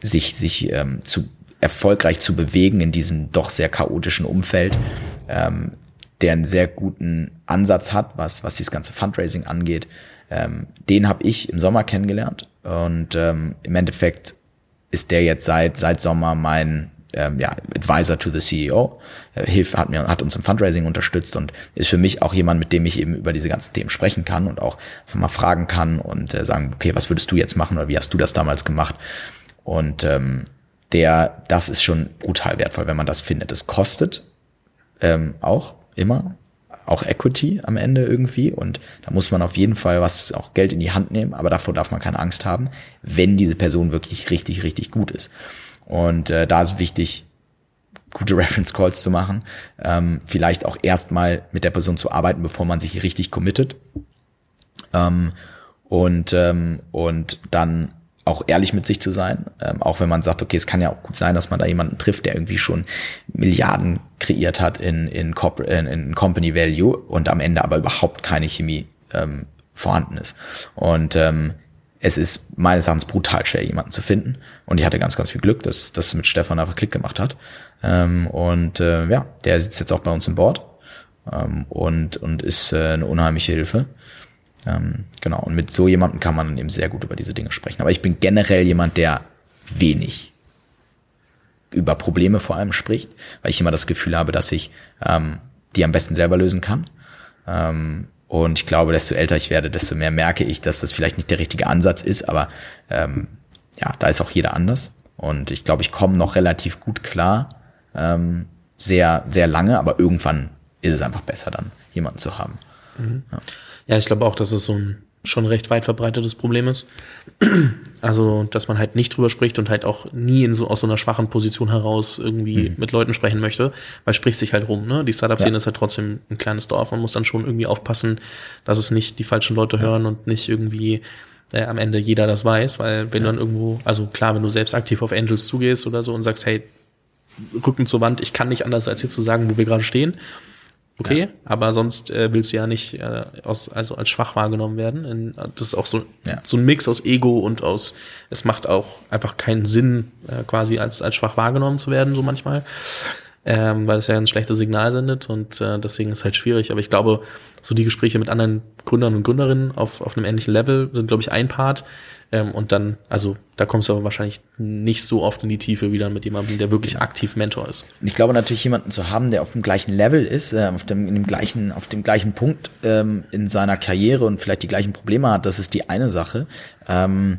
sich, sich ähm, zu erfolgreich zu bewegen in diesem doch sehr chaotischen Umfeld, ähm, der einen sehr guten Ansatz hat, was, was dieses ganze Fundraising angeht. Ähm, den habe ich im Sommer kennengelernt und ähm, im Endeffekt ist der jetzt seit, seit Sommer mein ähm, ja, Advisor to the CEO, äh, hilft, hat mir, hat uns im Fundraising unterstützt und ist für mich auch jemand, mit dem ich eben über diese ganzen Themen sprechen kann und auch mal fragen kann und äh, sagen, okay, was würdest du jetzt machen oder wie hast du das damals gemacht? Und ähm, der, das ist schon brutal wertvoll, wenn man das findet. Es kostet ähm, auch immer auch Equity am Ende irgendwie und da muss man auf jeden Fall was auch Geld in die Hand nehmen, aber davor darf man keine Angst haben, wenn diese Person wirklich richtig richtig gut ist. Und äh, da ist wichtig, gute Reference Calls zu machen, ähm, vielleicht auch erstmal mit der Person zu arbeiten, bevor man sich richtig committet. Ähm, und, ähm, und dann auch ehrlich mit sich zu sein, ähm, auch wenn man sagt, okay, es kann ja auch gut sein, dass man da jemanden trifft, der irgendwie schon Milliarden kreiert hat in, in, in, in Company Value und am Ende aber überhaupt keine Chemie ähm, vorhanden ist. Und ähm, es ist meines Erachtens brutal schwer, jemanden zu finden. Und ich hatte ganz, ganz viel Glück, dass das mit Stefan einfach Klick gemacht hat. Ähm, und äh, ja, der sitzt jetzt auch bei uns im Board ähm, und, und ist äh, eine unheimliche Hilfe. Ähm, genau, und mit so jemandem kann man eben sehr gut über diese Dinge sprechen. Aber ich bin generell jemand, der wenig über Probleme vor allem spricht, weil ich immer das Gefühl habe, dass ich ähm, die am besten selber lösen kann. Ähm, und ich glaube, desto älter ich werde, desto mehr merke ich, dass das vielleicht nicht der richtige Ansatz ist, aber ähm, ja, da ist auch jeder anders. Und ich glaube, ich komme noch relativ gut klar, ähm, sehr, sehr lange, aber irgendwann ist es einfach besser, dann jemanden zu haben. Mhm. Ja. ja, ich glaube auch, dass es so ein schon recht weit verbreitetes Problem ist. Also, dass man halt nicht drüber spricht und halt auch nie in so aus so einer schwachen Position heraus irgendwie mhm. mit Leuten sprechen möchte, weil spricht sich halt rum, ne? Die Startup-Szene ja. ist halt trotzdem ein kleines Dorf. Man muss dann schon irgendwie aufpassen, dass es nicht die falschen Leute hören und nicht irgendwie äh, am Ende jeder das weiß, weil wenn ja. du dann irgendwo, also klar, wenn du selbst aktiv auf Angels zugehst oder so und sagst, hey, Rücken zur Wand, ich kann nicht anders als hier zu sagen, wo wir gerade stehen, okay, ja. aber sonst äh, willst du ja nicht äh, aus, also als schwach wahrgenommen werden. In, das ist auch so, ja. so ein Mix aus Ego und aus, es macht auch einfach keinen Sinn, äh, quasi als, als schwach wahrgenommen zu werden, so manchmal. Ähm, weil es ja ein schlechtes Signal sendet und äh, deswegen ist halt schwierig. Aber ich glaube, so die Gespräche mit anderen Gründern und Gründerinnen auf, auf einem ähnlichen Level sind, glaube ich, ein Part. Ähm, und dann, also da kommst du aber wahrscheinlich nicht so oft in die Tiefe wie dann mit jemandem, der wirklich aktiv Mentor ist. Und ich glaube natürlich jemanden zu haben, der auf dem gleichen Level ist, äh, auf dem, in dem gleichen, auf dem gleichen Punkt ähm, in seiner Karriere und vielleicht die gleichen Probleme hat, das ist die eine Sache. Ähm,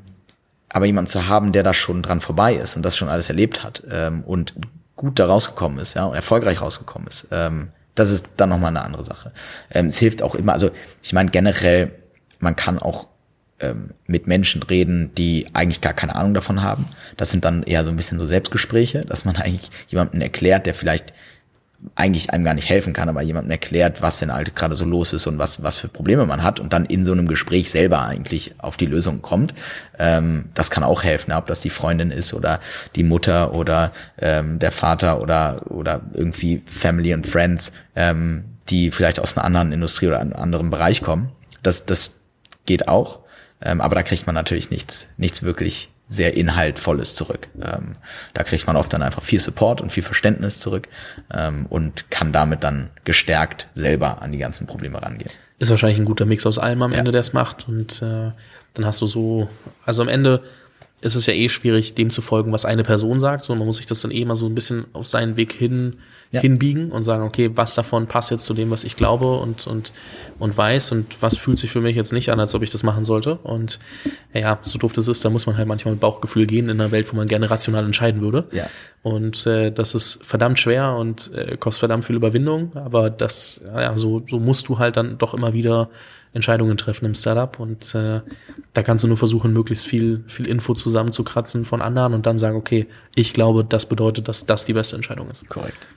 aber jemanden zu haben, der da schon dran vorbei ist und das schon alles erlebt hat ähm, und gut da rausgekommen ist, ja, und erfolgreich rausgekommen ist, ähm, das ist dann nochmal eine andere Sache. Ähm, es hilft auch immer, also ich meine generell, man kann auch ähm, mit Menschen reden, die eigentlich gar keine Ahnung davon haben. Das sind dann eher so ein bisschen so Selbstgespräche, dass man eigentlich jemanden erklärt, der vielleicht eigentlich einem gar nicht helfen kann, aber jemandem erklärt, was denn halt gerade so los ist und was, was für Probleme man hat und dann in so einem Gespräch selber eigentlich auf die Lösung kommt. Ähm, das kann auch helfen, ob das die Freundin ist oder die Mutter oder ähm, der Vater oder, oder irgendwie Family und Friends, ähm, die vielleicht aus einer anderen Industrie oder einem anderen Bereich kommen. Das, das geht auch. Ähm, aber da kriegt man natürlich nichts, nichts wirklich sehr Inhaltvolles zurück. Ähm, da kriegt man oft dann einfach viel Support und viel Verständnis zurück ähm, und kann damit dann gestärkt selber an die ganzen Probleme rangehen. Ist wahrscheinlich ein guter Mix aus allem am ja. Ende, der es macht. Und äh, dann hast du so, also am Ende ist es ja eh schwierig, dem zu folgen, was eine Person sagt, sondern man muss sich das dann eh mal so ein bisschen auf seinen Weg hin ja. hinbiegen und sagen, okay, was davon passt jetzt zu dem, was ich glaube und, und, und weiß und was fühlt sich für mich jetzt nicht an, als ob ich das machen sollte. Und ja, so doof das ist, da muss man halt manchmal mit Bauchgefühl gehen in einer Welt, wo man gerne rational entscheiden würde. Ja. Und äh, das ist verdammt schwer und äh, kostet verdammt viel Überwindung, aber das, ja, so, so musst du halt dann doch immer wieder Entscheidungen treffen im Startup und äh, da kannst du nur versuchen, möglichst viel, viel Info zusammenzukratzen von anderen und dann sagen, okay, ich glaube, das bedeutet, dass das die beste Entscheidung ist. Korrekt.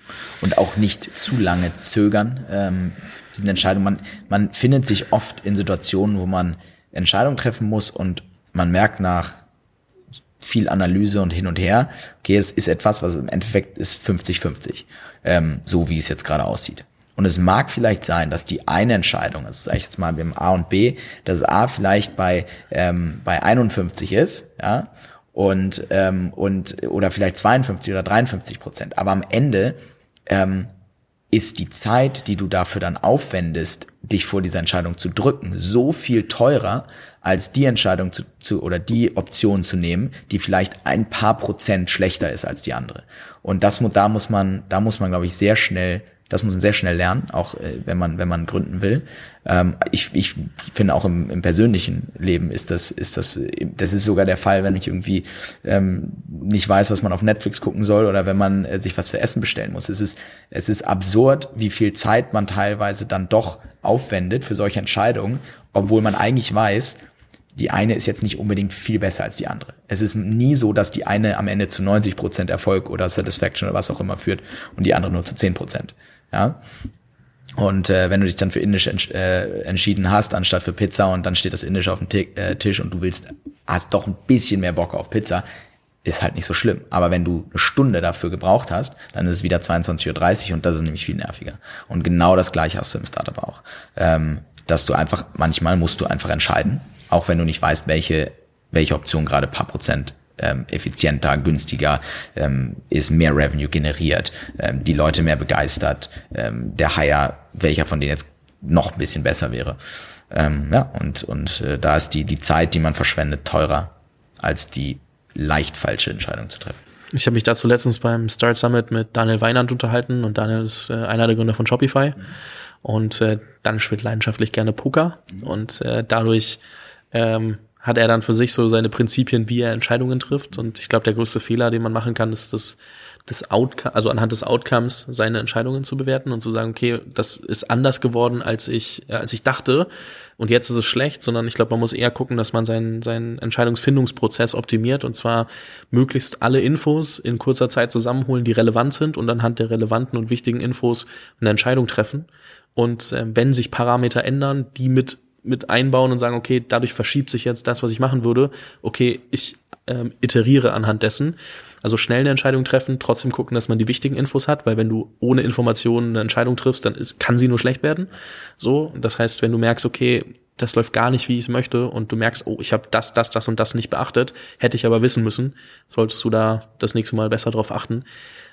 Und auch nicht zu lange zögern, ähm, diesen Entscheidungen. Man, man findet sich oft in Situationen, wo man Entscheidungen treffen muss und man merkt nach viel Analyse und hin und her, okay, es ist etwas, was im Endeffekt ist 50-50, ähm, so wie es jetzt gerade aussieht. Und es mag vielleicht sein, dass die eine Entscheidung, also sage ich jetzt mal beim A und B, dass A vielleicht bei, ähm, bei 51 ist, ja, und ähm, und oder vielleicht 52 oder 53 Prozent. Aber am Ende ähm, ist die Zeit, die du dafür dann aufwendest, dich vor dieser Entscheidung zu drücken, so viel teurer, als die Entscheidung zu, zu oder die Option zu nehmen, die vielleicht ein paar Prozent schlechter ist als die andere. Und das da muss man, da muss man, glaube ich, sehr schnell das muss man sehr schnell lernen, auch äh, wenn man wenn man gründen will. Ähm, ich, ich finde auch im, im persönlichen Leben ist das ist das das ist sogar der Fall, wenn ich irgendwie ähm, nicht weiß, was man auf Netflix gucken soll oder wenn man äh, sich was zu essen bestellen muss. Es ist es ist absurd, wie viel Zeit man teilweise dann doch aufwendet für solche Entscheidungen, obwohl man eigentlich weiß, die eine ist jetzt nicht unbedingt viel besser als die andere. Es ist nie so, dass die eine am Ende zu 90 Prozent Erfolg oder Satisfaction oder was auch immer führt und die andere nur zu 10%. Prozent. Ja. Und äh, wenn du dich dann für Indisch entsch äh, entschieden hast, anstatt für Pizza und dann steht das Indisch auf dem T äh, Tisch und du willst, hast doch ein bisschen mehr Bock auf Pizza, ist halt nicht so schlimm. Aber wenn du eine Stunde dafür gebraucht hast, dann ist es wieder 22.30 Uhr und das ist nämlich viel nerviger. Und genau das gleiche hast du im Startup auch. Ähm, dass du einfach, manchmal musst du einfach entscheiden, auch wenn du nicht weißt, welche, welche Option gerade paar Prozent ähm, effizienter, günstiger, ähm, ist mehr Revenue generiert, ähm, die Leute mehr begeistert, ähm, der Hire, welcher von denen jetzt noch ein bisschen besser wäre. Ähm, ja, und, und äh, da ist die, die Zeit, die man verschwendet, teurer als die leicht falsche Entscheidung zu treffen. Ich habe mich dazu letztens beim Start Summit mit Daniel Weinand unterhalten und Daniel ist äh, einer der Gründer von Shopify. Mhm. Und äh, Daniel spielt leidenschaftlich gerne Poker mhm. und äh, dadurch ähm, hat er dann für sich so seine Prinzipien, wie er Entscheidungen trifft. Und ich glaube, der größte Fehler, den man machen kann, ist das, das Outcome, also anhand des Outcomes seine Entscheidungen zu bewerten und zu sagen, okay, das ist anders geworden, als ich, als ich dachte. Und jetzt ist es schlecht, sondern ich glaube, man muss eher gucken, dass man seinen, seinen Entscheidungsfindungsprozess optimiert und zwar möglichst alle Infos in kurzer Zeit zusammenholen, die relevant sind und anhand der relevanten und wichtigen Infos eine Entscheidung treffen. Und äh, wenn sich Parameter ändern, die mit mit einbauen und sagen, okay, dadurch verschiebt sich jetzt das, was ich machen würde. Okay, ich ähm, iteriere anhand dessen. Also schnell eine Entscheidung treffen, trotzdem gucken, dass man die wichtigen Infos hat, weil wenn du ohne Informationen eine Entscheidung triffst, dann ist, kann sie nur schlecht werden. So, das heißt, wenn du merkst, okay, das läuft gar nicht, wie ich es möchte, und du merkst, oh, ich habe das, das, das und das nicht beachtet, hätte ich aber wissen müssen, solltest du da das nächste Mal besser drauf achten.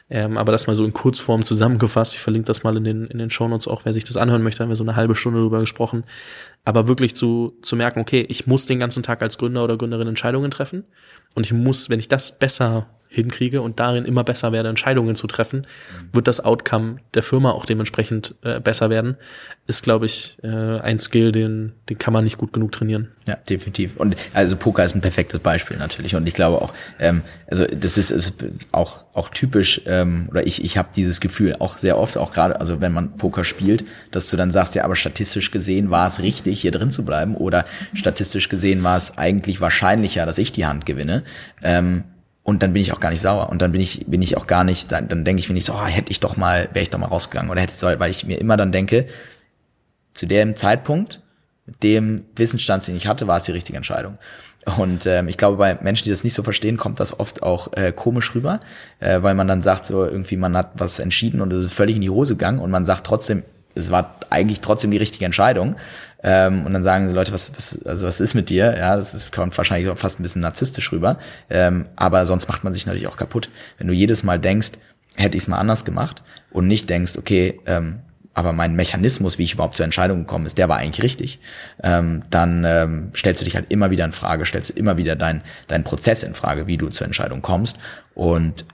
Ähm, aber das mal so in Kurzform zusammengefasst. Ich verlinke das mal in den, in den Shownotes auch, wer sich das anhören möchte, haben wir so eine halbe Stunde drüber gesprochen. Aber wirklich zu, zu merken, okay, ich muss den ganzen Tag als Gründer oder Gründerin Entscheidungen treffen. Und ich muss, wenn ich das besser hinkriege und darin immer besser werde, Entscheidungen zu treffen, wird das Outcome der Firma auch dementsprechend äh, besser werden. Ist, glaube ich, äh, ein Skill, den, den kann man nicht gut genug trainieren. Ja, definitiv. Und also Poker ist ein perfektes Beispiel natürlich. Und ich glaube auch, ähm, also das ist, ist auch auch typisch, ähm, oder ich ich habe dieses Gefühl auch sehr oft, auch gerade, also wenn man Poker spielt, dass du dann sagst, ja, aber statistisch gesehen war es richtig, hier drin zu bleiben, oder statistisch gesehen war es eigentlich wahrscheinlicher, dass ich die Hand gewinne. Ähm, und dann bin ich auch gar nicht sauer. Und dann bin ich bin ich auch gar nicht dann, dann denke ich mir nicht so oh, hätte ich doch mal wäre ich doch mal rausgegangen oder hätte soll weil ich mir immer dann denke zu dem Zeitpunkt mit dem Wissensstand den ich hatte war es die richtige Entscheidung. Und ähm, ich glaube bei Menschen die das nicht so verstehen kommt das oft auch äh, komisch rüber äh, weil man dann sagt so irgendwie man hat was entschieden und es ist völlig in die Hose gegangen und man sagt trotzdem es war eigentlich trotzdem die richtige Entscheidung. Ähm, und dann sagen sie Leute, was, was, also was ist mit dir? Ja, das kommt wahrscheinlich auch fast ein bisschen narzisstisch rüber. Ähm, aber sonst macht man sich natürlich auch kaputt. Wenn du jedes Mal denkst, hätte ich es mal anders gemacht und nicht denkst, okay, ähm, aber mein Mechanismus, wie ich überhaupt zur Entscheidung gekommen ist, der war eigentlich richtig, ähm, dann ähm, stellst du dich halt immer wieder in Frage, stellst du immer wieder deinen dein Prozess in Frage, wie du zur Entscheidung kommst. Und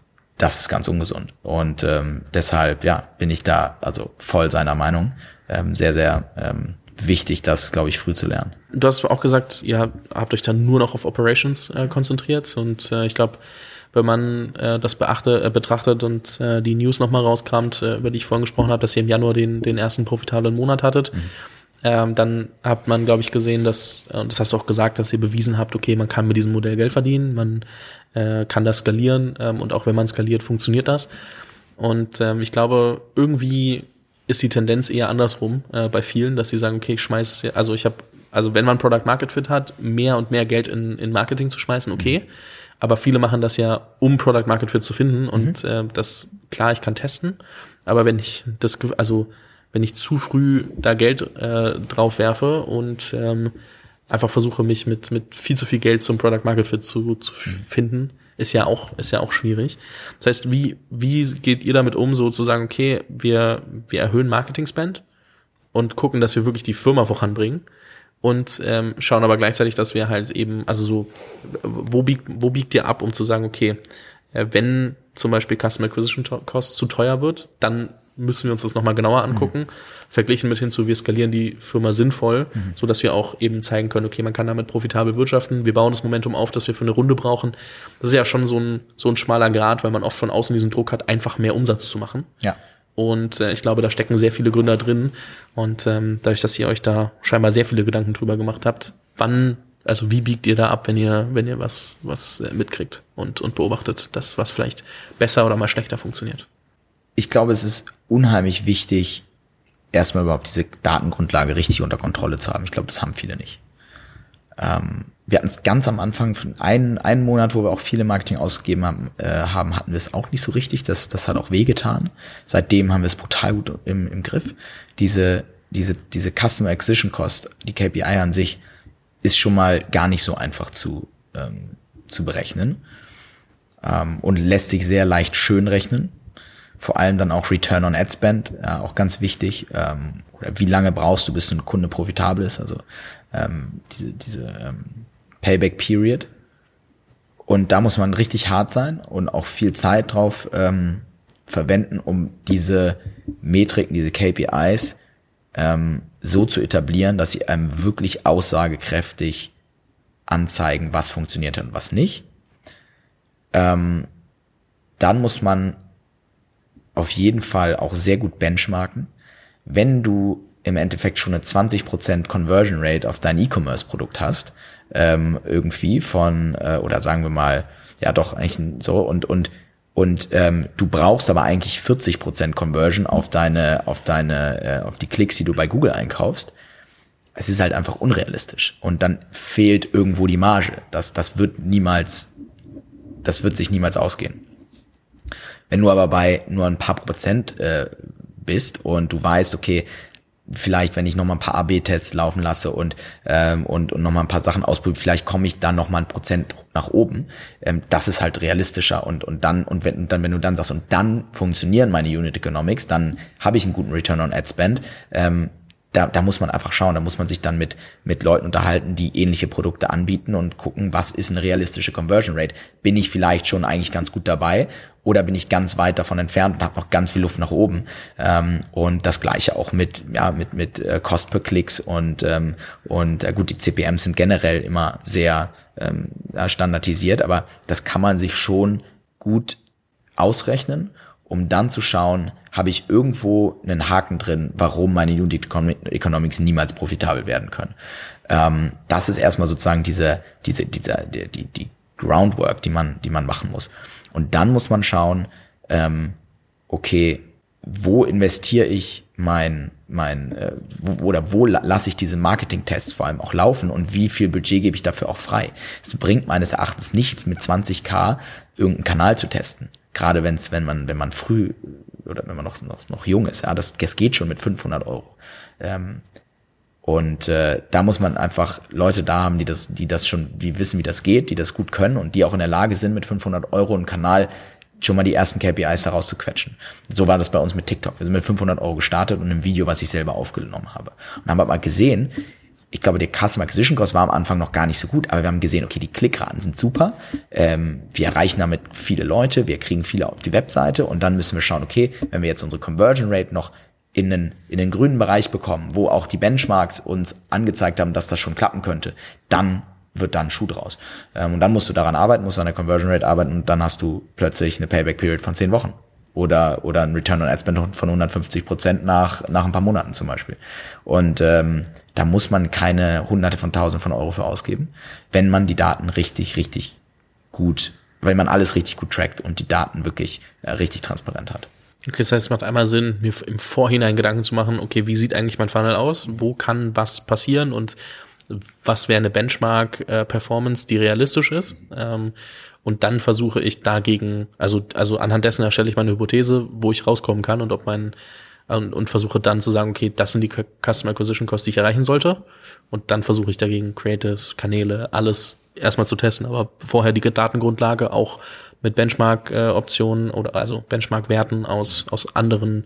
das ist ganz ungesund. Und ähm, deshalb, ja, bin ich da also voll seiner Meinung. Ähm, sehr, sehr ähm, wichtig, das, glaube ich, früh zu lernen. Du hast auch gesagt, ihr habt euch dann nur noch auf Operations äh, konzentriert und äh, ich glaube, wenn man äh, das beachte, äh, betrachtet und äh, die News nochmal rauskramt, äh, über die ich vorhin gesprochen habe, dass ihr im Januar den, den ersten profitablen Monat hattet, mhm. ähm, dann hat man, glaube ich, gesehen, dass, äh, das hast du auch gesagt, dass ihr bewiesen habt, okay, man kann mit diesem Modell Geld verdienen, man äh, kann das skalieren ähm, und auch wenn man skaliert, funktioniert das. Und ähm, ich glaube, irgendwie ist die Tendenz eher andersrum äh, bei vielen, dass sie sagen, okay, ich schmeiß, also ich habe, also wenn man Product Market Fit hat, mehr und mehr Geld in, in Marketing zu schmeißen, okay. Mhm. Aber viele machen das ja, um Product Market Fit zu finden. Und mhm. äh, das, klar, ich kann testen. Aber wenn ich das, also wenn ich zu früh da Geld äh, drauf werfe und ähm, einfach versuche, mich mit, mit viel zu viel Geld zum Product Market Fit zu, zu finden, ist ja auch, ist ja auch schwierig. Das heißt, wie, wie geht ihr damit um, so zu sagen, okay, wir, wir erhöhen Marketing Spend und gucken, dass wir wirklich die Firma voranbringen und ähm, schauen aber gleichzeitig, dass wir halt eben, also so, wo biegt, wo biegt ihr ab, um zu sagen, okay, äh, wenn zum Beispiel Customer Acquisition Cost zu teuer wird, dann müssen wir uns das nochmal genauer angucken, mhm. verglichen mit hinzu, wir skalieren die Firma sinnvoll, mhm. so dass wir auch eben zeigen können, okay, man kann damit profitabel wirtschaften, wir bauen das Momentum auf, das wir für eine Runde brauchen. Das ist ja schon so ein, so ein schmaler Grad, weil man oft von außen diesen Druck hat, einfach mehr Umsatz zu machen. Ja. Und äh, ich glaube, da stecken sehr viele Gründer drin. Und ähm, dadurch, dass ihr euch da scheinbar sehr viele Gedanken drüber gemacht habt, wann, also wie biegt ihr da ab, wenn ihr, wenn ihr was, was äh, mitkriegt und, und beobachtet, dass was vielleicht besser oder mal schlechter funktioniert? Ich glaube, es ist unheimlich wichtig, erstmal überhaupt diese Datengrundlage richtig unter Kontrolle zu haben. Ich glaube, das haben viele nicht. Ähm, wir hatten es ganz am Anfang, einen, einen Monat, wo wir auch viele Marketing ausgegeben haben, äh, haben hatten wir es auch nicht so richtig. Das, das hat auch wehgetan. Seitdem haben wir es brutal gut im, im Griff. Diese, diese, diese Customer Acquisition Cost, die KPI an sich, ist schon mal gar nicht so einfach zu, ähm, zu berechnen ähm, und lässt sich sehr leicht schön rechnen vor allem dann auch Return on Ad Spend, äh, auch ganz wichtig. Ähm, oder wie lange brauchst du, bis ein Kunde profitabel ist, also ähm, diese, diese ähm, Payback Period. Und da muss man richtig hart sein und auch viel Zeit drauf ähm, verwenden, um diese Metriken, diese KPIs ähm, so zu etablieren, dass sie einem wirklich aussagekräftig anzeigen, was funktioniert und was nicht. Ähm, dann muss man auf jeden Fall auch sehr gut benchmarken. Wenn du im Endeffekt schon eine 20% Conversion Rate auf dein E-Commerce-Produkt hast, ähm, irgendwie von, äh, oder sagen wir mal, ja doch eigentlich so und und und ähm, du brauchst aber eigentlich 40% Conversion auf deine, auf deine, äh, auf die Klicks, die du bei Google einkaufst. Es ist halt einfach unrealistisch. Und dann fehlt irgendwo die Marge. Das, das wird niemals, das wird sich niemals ausgehen. Wenn du aber bei nur ein paar Prozent äh, bist und du weißt, okay, vielleicht, wenn ich noch mal ein paar AB-Tests laufen lasse und ähm, und und noch mal ein paar Sachen ausprobiere, vielleicht komme ich dann noch mal ein Prozent nach oben. Ähm, das ist halt realistischer und und dann und wenn dann wenn du dann sagst und dann funktionieren meine Unit Economics, dann habe ich einen guten Return on Ad Spend. Ähm, da, da muss man einfach schauen, da muss man sich dann mit, mit Leuten unterhalten, die ähnliche Produkte anbieten und gucken, was ist eine realistische Conversion Rate. Bin ich vielleicht schon eigentlich ganz gut dabei oder bin ich ganz weit davon entfernt und habe noch ganz viel Luft nach oben. Ähm, und das gleiche auch mit, ja, mit, mit äh, Cost per Klicks und, ähm, und äh, gut, die CPMs sind generell immer sehr ähm, standardisiert, aber das kann man sich schon gut ausrechnen um dann zu schauen, habe ich irgendwo einen Haken drin, warum meine Unit Economics niemals profitabel werden können. Ähm, das ist erstmal sozusagen diese, diese, diese, die, die, die Groundwork, die man, die man machen muss. Und dann muss man schauen, ähm, okay, wo investiere ich mein, mein, äh, wo, oder wo lasse ich diese Marketing-Tests vor allem auch laufen und wie viel Budget gebe ich dafür auch frei? Es bringt meines Erachtens nicht mit 20k irgendeinen Kanal zu testen gerade wenn's, wenn man, wenn man früh oder wenn man noch, noch, noch jung ist, ja, das, das geht schon mit 500 Euro. Ähm, und äh, da muss man einfach Leute da haben, die das, die das schon, die wissen, wie das geht, die das gut können und die auch in der Lage sind, mit 500 Euro einen Kanal schon mal die ersten KPIs daraus zu quetschen. So war das bei uns mit TikTok. Wir sind mit 500 Euro gestartet und einem Video, was ich selber aufgenommen habe. Und haben aber gesehen, ich glaube, der Customer Acquisition Cost war am Anfang noch gar nicht so gut, aber wir haben gesehen, okay, die Klickraten sind super, ähm, wir erreichen damit viele Leute, wir kriegen viele auf die Webseite und dann müssen wir schauen, okay, wenn wir jetzt unsere Conversion Rate noch in den, in den grünen Bereich bekommen, wo auch die Benchmarks uns angezeigt haben, dass das schon klappen könnte, dann wird dann Schuh draus. Ähm, und dann musst du daran arbeiten, musst an der Conversion Rate arbeiten und dann hast du plötzlich eine Payback Period von zehn Wochen oder oder ein Return on Ad Spend von 150 Prozent nach nach ein paar Monaten zum Beispiel. Und ähm, da muss man keine Hunderte von Tausenden von Euro für ausgeben, wenn man die Daten richtig richtig gut, wenn man alles richtig gut trackt und die Daten wirklich äh, richtig transparent hat. Okay, das heißt, es macht einmal Sinn, mir im Vorhinein Gedanken zu machen, okay, wie sieht eigentlich mein Funnel aus? Wo kann was passieren und was wäre eine Benchmark-Performance, äh, die realistisch ist? Ähm, und dann versuche ich dagegen, also, also anhand dessen erstelle ich meine Hypothese, wo ich rauskommen kann und ob mein, und, und versuche dann zu sagen, okay, das sind die Customer Acquisition Costs, die ich erreichen sollte. Und dann versuche ich dagegen Creatives, Kanäle, alles erstmal zu testen, aber vorher die Datengrundlage auch mit Benchmark-Optionen oder also Benchmark-Werten aus, aus anderen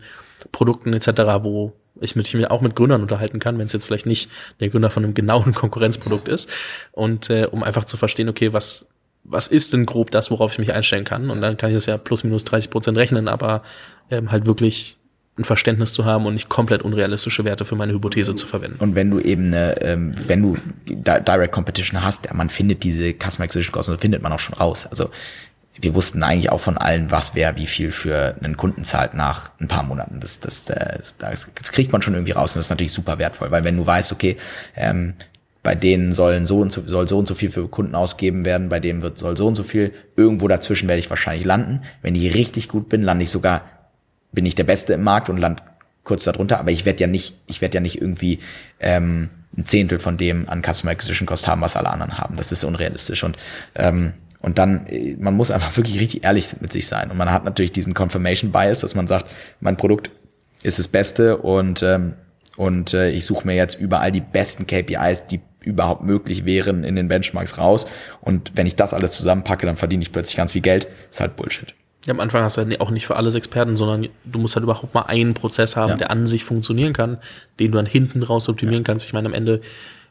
Produkten etc., wo ich mich auch mit Gründern unterhalten kann, wenn es jetzt vielleicht nicht der Gründer von einem genauen Konkurrenzprodukt ist. Und äh, um einfach zu verstehen, okay, was, was ist denn grob das, worauf ich mich einstellen kann? Und dann kann ich das ja plus minus 30 Prozent rechnen, aber ähm, halt wirklich ein Verständnis zu haben und nicht komplett unrealistische Werte für meine Hypothese zu verwenden. Und wenn du eben eine, ähm, wenn du Direct Competition hast, man findet diese Customer Acquisition Costs, findet man auch schon raus. Also wir wussten eigentlich auch von allen, was wer wie viel für einen Kunden zahlt nach ein paar Monaten. Das, das, das, das, kriegt man schon irgendwie raus und das ist natürlich super wertvoll, weil wenn du weißt, okay, ähm, bei denen sollen so und so, soll so und so viel für Kunden ausgeben werden, bei dem wird, soll so und so viel, irgendwo dazwischen werde ich wahrscheinlich landen. Wenn ich richtig gut bin, lande ich sogar bin ich der Beste im Markt und land kurz darunter, aber ich werde ja nicht, ich werde ja nicht irgendwie ähm, ein Zehntel von dem an Customer Acquisition Cost haben, was alle anderen haben. Das ist unrealistisch und ähm, und dann, äh, man muss einfach wirklich richtig ehrlich mit sich sein. Und man hat natürlich diesen Confirmation Bias, dass man sagt, mein Produkt ist das Beste und ähm, und äh, ich suche mir jetzt überall die besten KPIs, die überhaupt möglich wären in den Benchmarks raus. Und wenn ich das alles zusammenpacke, dann verdiene ich plötzlich ganz viel Geld. Ist halt Bullshit. Ja, am Anfang hast du halt auch nicht für alles Experten, sondern du musst halt überhaupt mal einen Prozess haben, ja. der an sich funktionieren kann, den du dann hinten raus optimieren ja. kannst. Ich meine, am Ende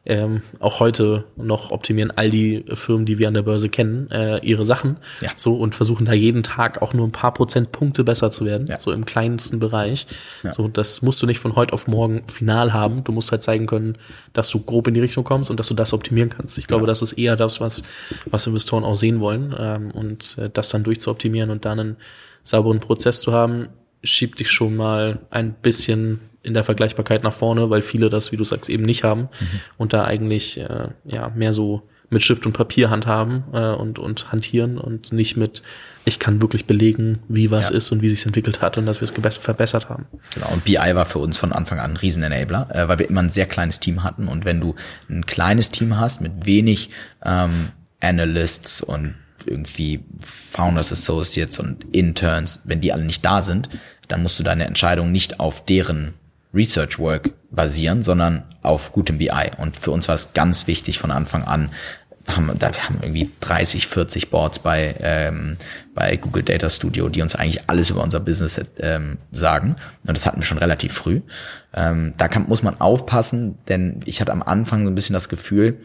ähm, auch heute noch optimieren all die Firmen, die wir an der Börse kennen, äh, ihre Sachen ja. so und versuchen da jeden Tag auch nur ein paar Prozentpunkte besser zu werden, ja. so im kleinsten Bereich. Ja. So, das musst du nicht von heute auf morgen final haben. Du musst halt zeigen können, dass du grob in die Richtung kommst und dass du das optimieren kannst. Ich glaube, das ist eher das, was, was Investoren auch sehen wollen ähm, und äh, das dann durchzuoptimieren und dann einen sauberen Prozess zu haben, schiebt dich schon mal ein bisschen in der Vergleichbarkeit nach vorne, weil viele das, wie du sagst, eben nicht haben mhm. und da eigentlich äh, ja mehr so mit Stift und Papier handhaben äh, und, und hantieren und nicht mit, ich kann wirklich belegen, wie was ja. ist und wie sich entwickelt hat und dass wir es verbessert haben. Genau, und BI war für uns von Anfang an ein Riesen-Enabler, äh, weil wir immer ein sehr kleines Team hatten und wenn du ein kleines Team hast mit wenig ähm, Analysts und irgendwie Founders Associates und Interns, wenn die alle nicht da sind, dann musst du deine Entscheidung nicht auf deren Research Work basieren, sondern auf gutem BI. Und für uns war es ganz wichtig von Anfang an, haben, da, wir haben irgendwie 30, 40 Boards bei, ähm, bei Google Data Studio, die uns eigentlich alles über unser Business ähm, sagen. Und das hatten wir schon relativ früh. Ähm, da kann, muss man aufpassen, denn ich hatte am Anfang so ein bisschen das Gefühl,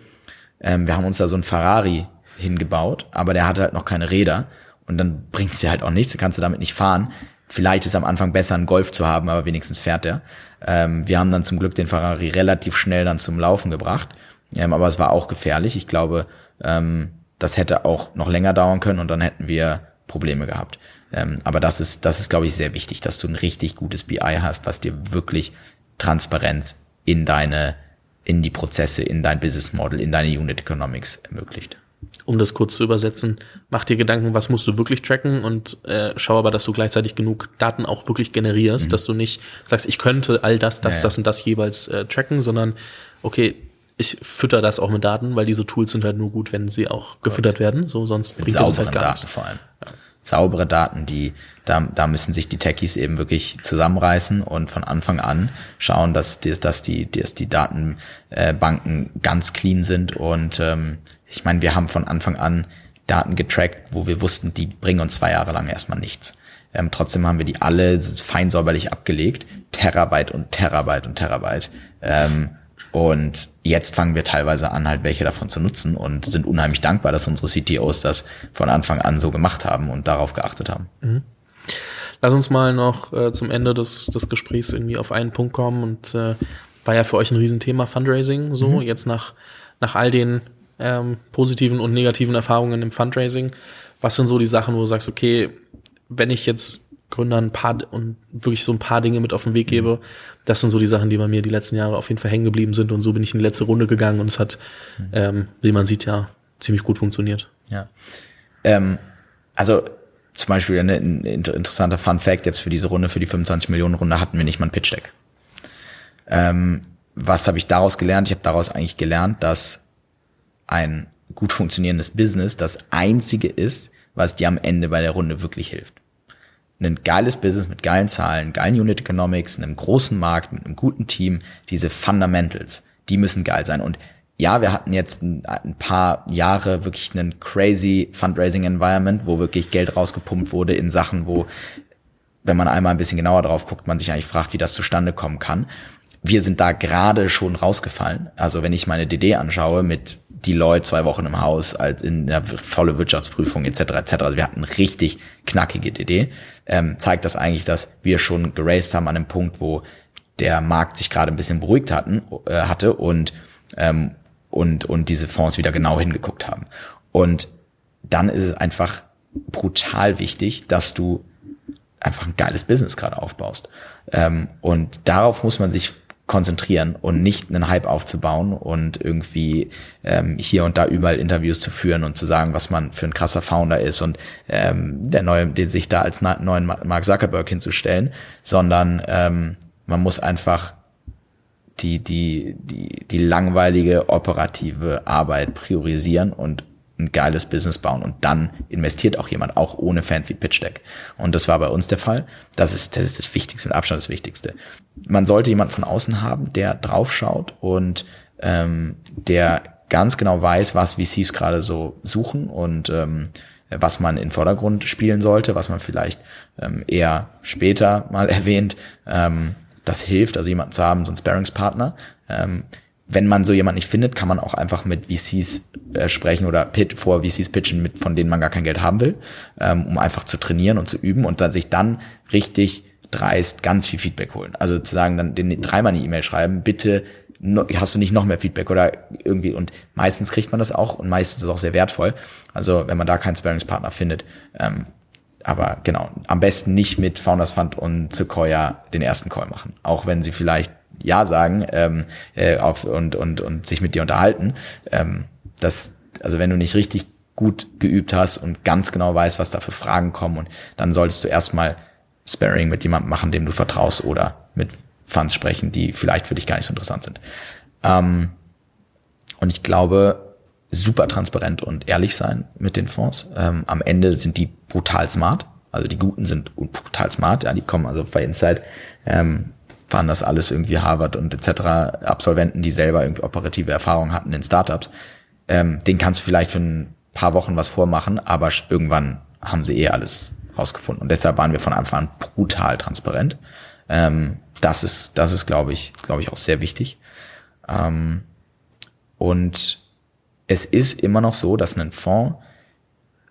ähm, wir haben uns da so ein Ferrari hingebaut, aber der hatte halt noch keine Räder. Und dann bringt es dir halt auch nichts, kannst du damit nicht fahren. Vielleicht ist am Anfang besser, einen Golf zu haben, aber wenigstens fährt er. Ähm, wir haben dann zum Glück den Ferrari relativ schnell dann zum Laufen gebracht. Ähm, aber es war auch gefährlich. Ich glaube, ähm, das hätte auch noch länger dauern können und dann hätten wir Probleme gehabt. Ähm, aber das ist, das ist, glaube ich, sehr wichtig, dass du ein richtig gutes BI hast, was dir wirklich Transparenz in deine, in die Prozesse, in dein Business Model, in deine Unit Economics ermöglicht um das kurz zu übersetzen, mach dir Gedanken, was musst du wirklich tracken und äh, schau aber, dass du gleichzeitig genug Daten auch wirklich generierst, mhm. dass du nicht sagst, ich könnte all das, das, ja, ja. das und das jeweils äh, tracken, sondern okay, ich fütter das auch mit Daten, weil diese Tools sind halt nur gut, wenn sie auch gefüttert Gut. werden, so sonst mit bringt das halt gar Daten nichts. vor allem. Ja. Saubere Daten, die da, da müssen sich die Techies eben wirklich zusammenreißen und von Anfang an schauen, dass die, dass die, dass die Datenbanken ganz clean sind und ähm, ich meine, wir haben von Anfang an Daten getrackt, wo wir wussten, die bringen uns zwei Jahre lang erstmal nichts. Ähm, trotzdem haben wir die alle fein säuberlich abgelegt. Terabyte und Terabyte und Terabyte. Ähm, und jetzt fangen wir teilweise an, halt welche davon zu nutzen und sind unheimlich dankbar, dass unsere CTOs das von Anfang an so gemacht haben und darauf geachtet haben. Mhm. Lass uns mal noch äh, zum Ende des, des Gesprächs irgendwie auf einen Punkt kommen und äh, war ja für euch ein Riesenthema Fundraising so. Mhm. Jetzt nach, nach all den ähm, positiven und negativen Erfahrungen im Fundraising. Was sind so die Sachen, wo du sagst, okay, wenn ich jetzt Gründern ein paar und wirklich so ein paar Dinge mit auf den Weg mhm. gebe, das sind so die Sachen, die bei mir die letzten Jahre auf jeden Fall hängen geblieben sind und so bin ich in die letzte Runde gegangen und es hat, mhm. ähm, wie man sieht, ja ziemlich gut funktioniert. Ja. Ähm, also zum Beispiel ein, ein interessanter Fun Fact jetzt für diese Runde, für die 25 Millionen Runde hatten wir nicht mal ein Pitch Deck. Ähm, was habe ich daraus gelernt? Ich habe daraus eigentlich gelernt, dass ein gut funktionierendes Business das einzige ist, was dir am Ende bei der Runde wirklich hilft. ein geiles Business mit geilen Zahlen, geilen Unit Economics, einem großen Markt, mit einem guten Team, diese Fundamentals, die müssen geil sein. Und ja, wir hatten jetzt ein, paar Jahre wirklich einen crazy Fundraising Environment, wo wirklich Geld rausgepumpt wurde in Sachen, wo, wenn man einmal ein bisschen genauer drauf guckt, man sich eigentlich fragt, wie das zustande kommen kann. Wir sind da gerade schon rausgefallen. Also wenn ich meine DD anschaue mit die Leute zwei Wochen im Haus als in der volle Wirtschaftsprüfung etc. etc. Also wir hatten richtig knackige DD. Ähm, zeigt das eigentlich, dass wir schon geraced haben an einem Punkt, wo der Markt sich gerade ein bisschen beruhigt hatten, äh, hatte und ähm, und, und diese Fonds wieder genau hingeguckt haben. Und dann ist es einfach brutal wichtig, dass du einfach ein geiles Business gerade aufbaust. Ähm, und darauf muss man sich konzentrieren und nicht einen Hype aufzubauen und irgendwie ähm, hier und da überall Interviews zu führen und zu sagen, was man für ein krasser Founder ist und ähm, der neue, den sich da als neuen Mark Zuckerberg hinzustellen, sondern ähm, man muss einfach die, die, die, die langweilige operative Arbeit priorisieren und ein geiles Business bauen und dann investiert auch jemand, auch ohne fancy Pitch Deck. Und das war bei uns der Fall. Das ist, das ist das Wichtigste, mit Abstand das Wichtigste. Man sollte jemand von außen haben, der draufschaut und ähm, der ganz genau weiß, was VCs gerade so suchen und ähm, was man in Vordergrund spielen sollte, was man vielleicht ähm, eher später mal erwähnt. Ähm, das hilft, also jemanden zu haben, so einen Sparringspartner. Ähm, wenn man so jemanden nicht findet, kann man auch einfach mit VCs äh, sprechen oder pit, vor VCs pitchen, mit, von denen man gar kein Geld haben will, ähm, um einfach zu trainieren und zu üben und dann sich dann richtig dreist ganz viel Feedback holen. Also zu sagen, dann den dreimal eine E-Mail schreiben, bitte no, hast du nicht noch mehr Feedback oder irgendwie und meistens kriegt man das auch und meistens ist es auch sehr wertvoll. Also wenn man da keinen Sparringspartner findet, ähm, aber genau, am besten nicht mit Founders Fund und Sequoia den ersten Call machen. Auch wenn sie vielleicht Ja sagen ähm, äh, auf, und, und, und sich mit dir unterhalten. Ähm, das, also wenn du nicht richtig gut geübt hast und ganz genau weißt, was da für Fragen kommen, und dann solltest du erstmal Sparring mit jemandem machen, dem du vertraust, oder mit Funds sprechen, die vielleicht für dich gar nicht so interessant sind. Ähm, und ich glaube, super transparent und ehrlich sein mit den Fonds. Ähm, am Ende sind die brutal smart. Also die Guten sind brutal smart. Ja, die kommen also bei Insight, ähm, waren das alles irgendwie Harvard und etc. Absolventen, die selber irgendwie operative Erfahrungen hatten in Startups. Ähm, den kannst du vielleicht für ein paar Wochen was vormachen, aber irgendwann haben sie eh alles rausgefunden. Und deshalb waren wir von Anfang an brutal transparent. Ähm, das ist, das ist, glaube ich, glaube ich, auch sehr wichtig. Ähm, und es ist immer noch so, dass ein Fonds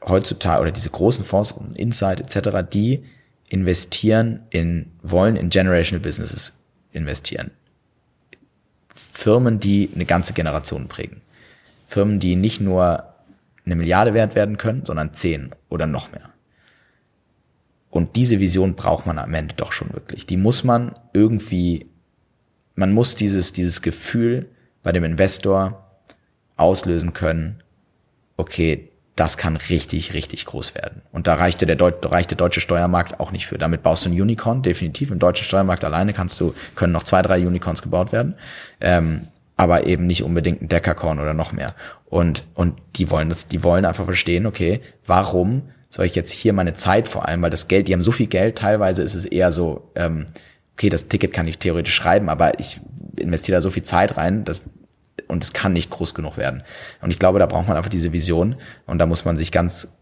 heutzutage oder diese großen Fonds und Insight etc., die investieren in, wollen in generational businesses investieren. Firmen, die eine ganze Generation prägen. Firmen, die nicht nur eine Milliarde wert werden können, sondern zehn oder noch mehr. Und diese Vision braucht man am Ende doch schon wirklich. Die muss man irgendwie, man muss dieses, dieses Gefühl bei dem Investor auslösen können, okay, das kann richtig, richtig groß werden. Und da reichte der, Deu reicht der deutsche Steuermarkt auch nicht für. Damit baust du ein Unicorn, definitiv. Im deutschen Steuermarkt alleine kannst du, können noch zwei, drei Unicorns gebaut werden. Ähm, aber eben nicht unbedingt ein Deckerkorn oder noch mehr. Und, und die wollen das, die wollen einfach verstehen, okay, warum soll ich jetzt hier meine Zeit vor allem, weil das Geld, die haben so viel Geld, teilweise ist es eher so, ähm, okay, das Ticket kann ich theoretisch schreiben, aber ich investiere da so viel Zeit rein, dass und es kann nicht groß genug werden. Und ich glaube, da braucht man einfach diese Vision und da muss man sich ganz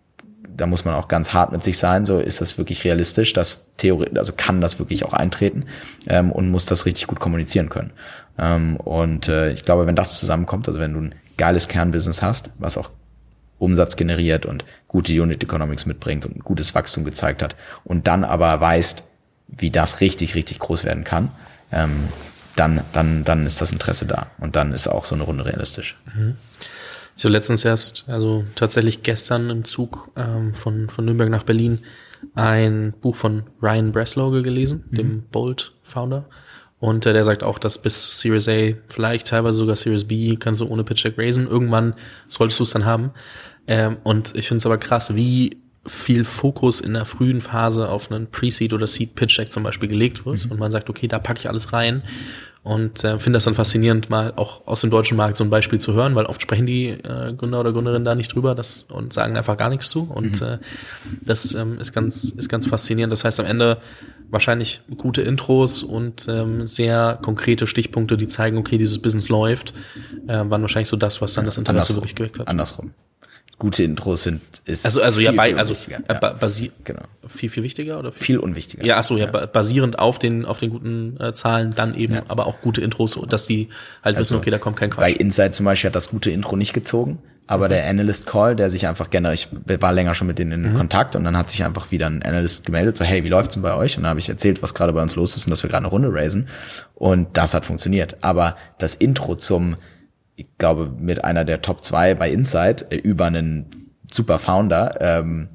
da muss man auch ganz hart mit sich sein. So ist das wirklich realistisch, dass Theorie, also kann das wirklich auch eintreten ähm, und muss das richtig gut kommunizieren können. Ähm, und äh, ich glaube, wenn das zusammenkommt, also wenn du ein geiles Kernbusiness hast, was auch Umsatz generiert und gute Unit Economics mitbringt und gutes Wachstum gezeigt hat und dann aber weißt, wie das richtig, richtig groß werden kann, ähm, dann, dann, dann ist das Interesse da. Und dann ist auch so eine Runde realistisch. Mhm. Ich habe letztens erst, also tatsächlich gestern im Zug ähm, von, von Nürnberg nach Berlin ein Buch von Ryan Breslow gelesen, mhm. dem Bolt-Founder. Und äh, der sagt auch, dass bis Series A, vielleicht teilweise sogar Series B, kannst du ohne Pitch Deck raisen. Irgendwann solltest du es dann haben. Ähm, und ich finde es aber krass, wie viel Fokus in der frühen Phase auf einen Pre-Seed oder Seed Pitch Deck zum Beispiel gelegt wird. Mhm. Und man sagt, okay, da packe ich alles rein. und äh, finde das dann faszinierend, mal auch aus dem deutschen Markt so ein Beispiel zu hören, weil oft sprechen die äh, Gründer oder Gründerinnen da nicht drüber das, und sagen einfach gar nichts zu. Und mhm. äh, das ähm, ist ganz ist ganz faszinierend. Das heißt am Ende wahrscheinlich gute Intros und ähm, sehr konkrete Stichpunkte, die zeigen, okay, dieses Business läuft, äh, waren wahrscheinlich so das, was dann das Interesse andersrum, wirklich geweckt hat. Andersrum gute Intros sind ist also also viel, ja bei also ja. basi genau. viel viel wichtiger oder viel, viel unwichtiger. Ja ach so ja, ja, basierend auf den auf den guten äh, Zahlen dann eben ja. aber auch gute Intros dass die halt also wissen okay da kommt kein Quatsch. bei Inside zum Beispiel hat das gute Intro nicht gezogen aber mhm. der Analyst Call der sich einfach gerne ich war länger schon mit denen in mhm. Kontakt und dann hat sich einfach wieder ein Analyst gemeldet so hey wie läuft's denn bei euch? Und dann habe ich erzählt was gerade bei uns los ist und dass wir gerade eine Runde raisen. Und das hat funktioniert. Aber das Intro zum ich glaube, mit einer der Top 2 bei Inside äh, über einen super Founder. Ähm,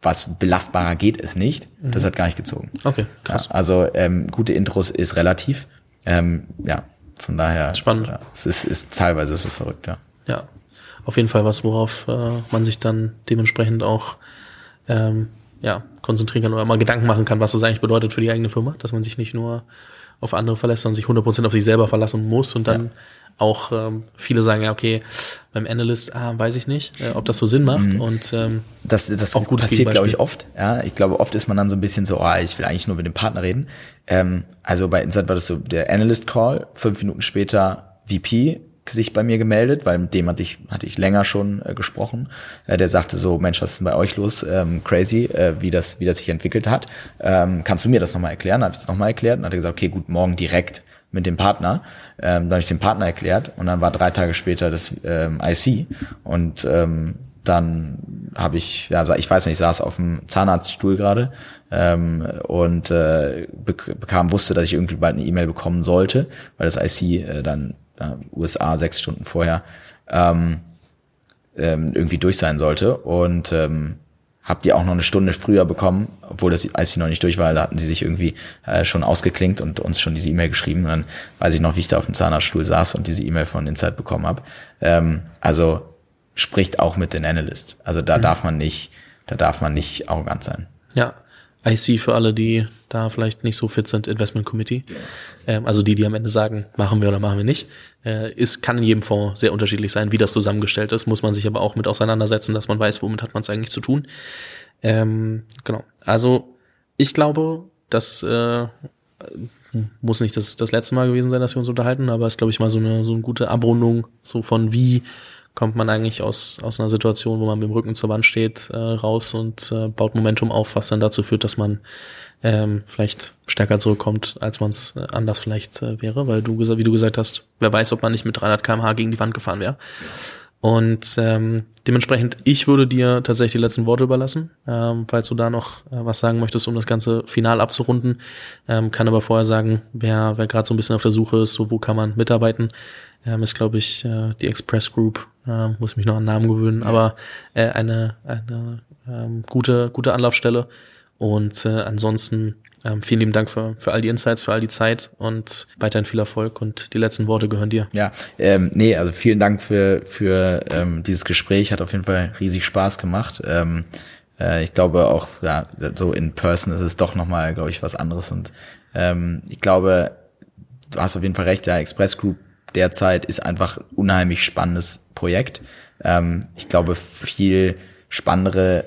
was belastbarer geht es nicht. Mhm. Das hat gar nicht gezogen. Okay, krass. Ja, also ähm, gute Intros ist relativ. Ähm, ja, von daher. Spannend. Ja, es ist, ist teilweise ist es verrückt, ja. Ja, auf jeden Fall was, worauf äh, man sich dann dementsprechend auch ähm, ja, konzentrieren kann oder mal Gedanken machen kann, was das eigentlich bedeutet für die eigene Firma, dass man sich nicht nur auf andere verlässt, sondern sich 100% auf sich selber verlassen muss und dann ja auch ähm, viele sagen ja, okay, beim Analyst ah, weiß ich nicht, äh, ob das so Sinn macht. Mhm. Und ähm, das, das auch gut passiert, glaube ich, oft. Ja, ich glaube, oft ist man dann so ein bisschen so, oh, ich will eigentlich nur mit dem Partner reden. Ähm, also bei Insight war das so der Analyst Call, fünf Minuten später VP sich bei mir gemeldet, weil mit dem hatte ich, hatte ich länger schon äh, gesprochen. Äh, der sagte so, Mensch, was ist denn bei euch los? Ähm, crazy, äh, wie das, wie das sich entwickelt hat. Ähm, kannst du mir das nochmal erklären? Habe ich es nochmal erklärt und hat er gesagt, okay, gut, morgen direkt mit dem Partner. Ähm, da habe ich dem Partner erklärt und dann war drei Tage später das ähm, IC und ähm, dann habe ich, ja, ich weiß nicht, ich saß auf dem Zahnarztstuhl gerade ähm, und äh, bekam, wusste, dass ich irgendwie bald eine E-Mail bekommen sollte, weil das IC äh, dann äh, USA sechs Stunden vorher ähm, ähm, irgendwie durch sein sollte und ähm, habt ihr auch noch eine Stunde früher bekommen, obwohl das als sie noch nicht durch war, da hatten sie sich irgendwie äh, schon ausgeklinkt und uns schon diese E-Mail geschrieben. Und dann weiß ich noch, wie ich da auf dem Zahnarztstuhl saß und diese E-Mail von Insight bekommen habe. Ähm, also spricht auch mit den Analysts. Also da mhm. darf man nicht, da darf man nicht arrogant sein. Ja, IC für alle, die da vielleicht nicht so fit sind, Investment Committee. Ähm, also die, die am Ende sagen, machen wir oder machen wir nicht. Äh, ist, kann in jedem Fonds sehr unterschiedlich sein, wie das zusammengestellt ist, muss man sich aber auch mit auseinandersetzen, dass man weiß, womit hat man es eigentlich zu tun. Ähm, genau. Also ich glaube, das äh, muss nicht das, das letzte Mal gewesen sein, dass wir uns unterhalten, aber es ist, glaube ich, mal so eine, so eine gute Abrundung so von wie kommt man eigentlich aus, aus einer Situation, wo man mit dem Rücken zur Wand steht, äh, raus und äh, baut Momentum auf, was dann dazu führt, dass man ähm, vielleicht stärker zurückkommt, als man es äh, anders vielleicht äh, wäre, weil du, wie du gesagt hast, wer weiß, ob man nicht mit 300 kmh gegen die Wand gefahren wäre. Und ähm, dementsprechend, ich würde dir tatsächlich die letzten Worte überlassen, ähm, falls du da noch äh, was sagen möchtest, um das Ganze final abzurunden. Ähm, kann aber vorher sagen, wer, wer gerade so ein bisschen auf der Suche ist, so wo kann man mitarbeiten, ähm, ist, glaube ich, äh, die Express Group, äh, muss mich noch an Namen gewöhnen, aber äh, eine, eine ähm, gute, gute Anlaufstelle. Und äh, ansonsten ähm, vielen lieben Dank für, für all die Insights, für all die Zeit und weiterhin viel Erfolg und die letzten Worte gehören dir. Ja, ähm, nee, also vielen Dank für, für ähm, dieses Gespräch, hat auf jeden Fall riesig Spaß gemacht. Ähm, äh, ich glaube auch, ja, so in person ist es doch nochmal, glaube ich, was anderes und ähm, ich glaube, du hast auf jeden Fall recht, ja, Express Group derzeit ist einfach unheimlich spannendes Projekt. Ähm, ich glaube, viel spannendere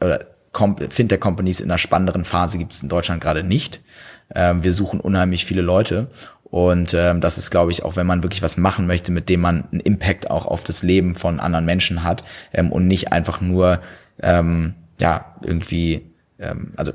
oder Fintech-Companies in einer spannenderen Phase gibt es in Deutschland gerade nicht. Ähm, wir suchen unheimlich viele Leute und ähm, das ist, glaube ich, auch wenn man wirklich was machen möchte, mit dem man einen Impact auch auf das Leben von anderen Menschen hat ähm, und nicht einfach nur ähm, ja irgendwie ähm, also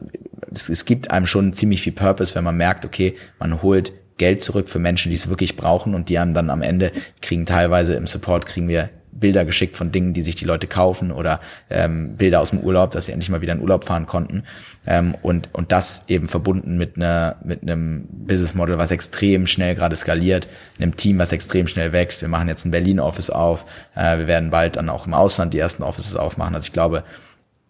es, es gibt einem schon ziemlich viel Purpose, wenn man merkt, okay, man holt Geld zurück für Menschen, die es wirklich brauchen und die einem dann am Ende kriegen teilweise im Support kriegen wir Bilder geschickt von Dingen, die sich die Leute kaufen oder ähm, Bilder aus dem Urlaub, dass sie endlich mal wieder in Urlaub fahren konnten ähm, und und das eben verbunden mit einer mit einem Business Model, was extrem schnell gerade skaliert, einem Team, was extrem schnell wächst. Wir machen jetzt ein Berlin Office auf, äh, wir werden bald dann auch im Ausland die ersten Offices aufmachen. Also ich glaube,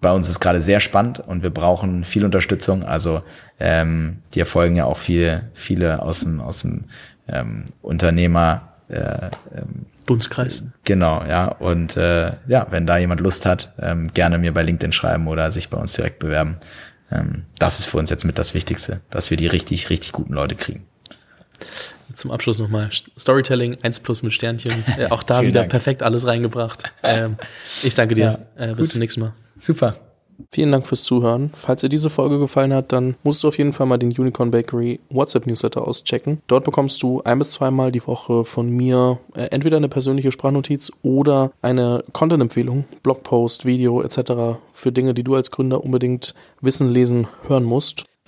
bei uns ist gerade sehr spannend und wir brauchen viel Unterstützung. Also ähm, die erfolgen ja auch viel, viele aus dem, aus dem ähm, Unternehmer äh, ähm, Dunstkreis. Genau, ja. Und äh, ja, wenn da jemand Lust hat, ähm, gerne mir bei LinkedIn schreiben oder sich bei uns direkt bewerben. Ähm, das ist für uns jetzt mit das Wichtigste, dass wir die richtig, richtig guten Leute kriegen. Zum Abschluss nochmal Storytelling 1 plus mit Sternchen. Äh, auch da wieder Dank. perfekt alles reingebracht. Ähm, ich danke dir. Ja, äh, bis zum nächsten Mal. Super. Vielen Dank fürs Zuhören. Falls dir diese Folge gefallen hat, dann musst du auf jeden Fall mal den Unicorn Bakery WhatsApp Newsletter auschecken. Dort bekommst du ein bis zweimal die Woche von mir äh, entweder eine persönliche Sprachnotiz oder eine Content-Empfehlung, Blogpost, Video etc. für Dinge, die du als Gründer unbedingt wissen, lesen, hören musst.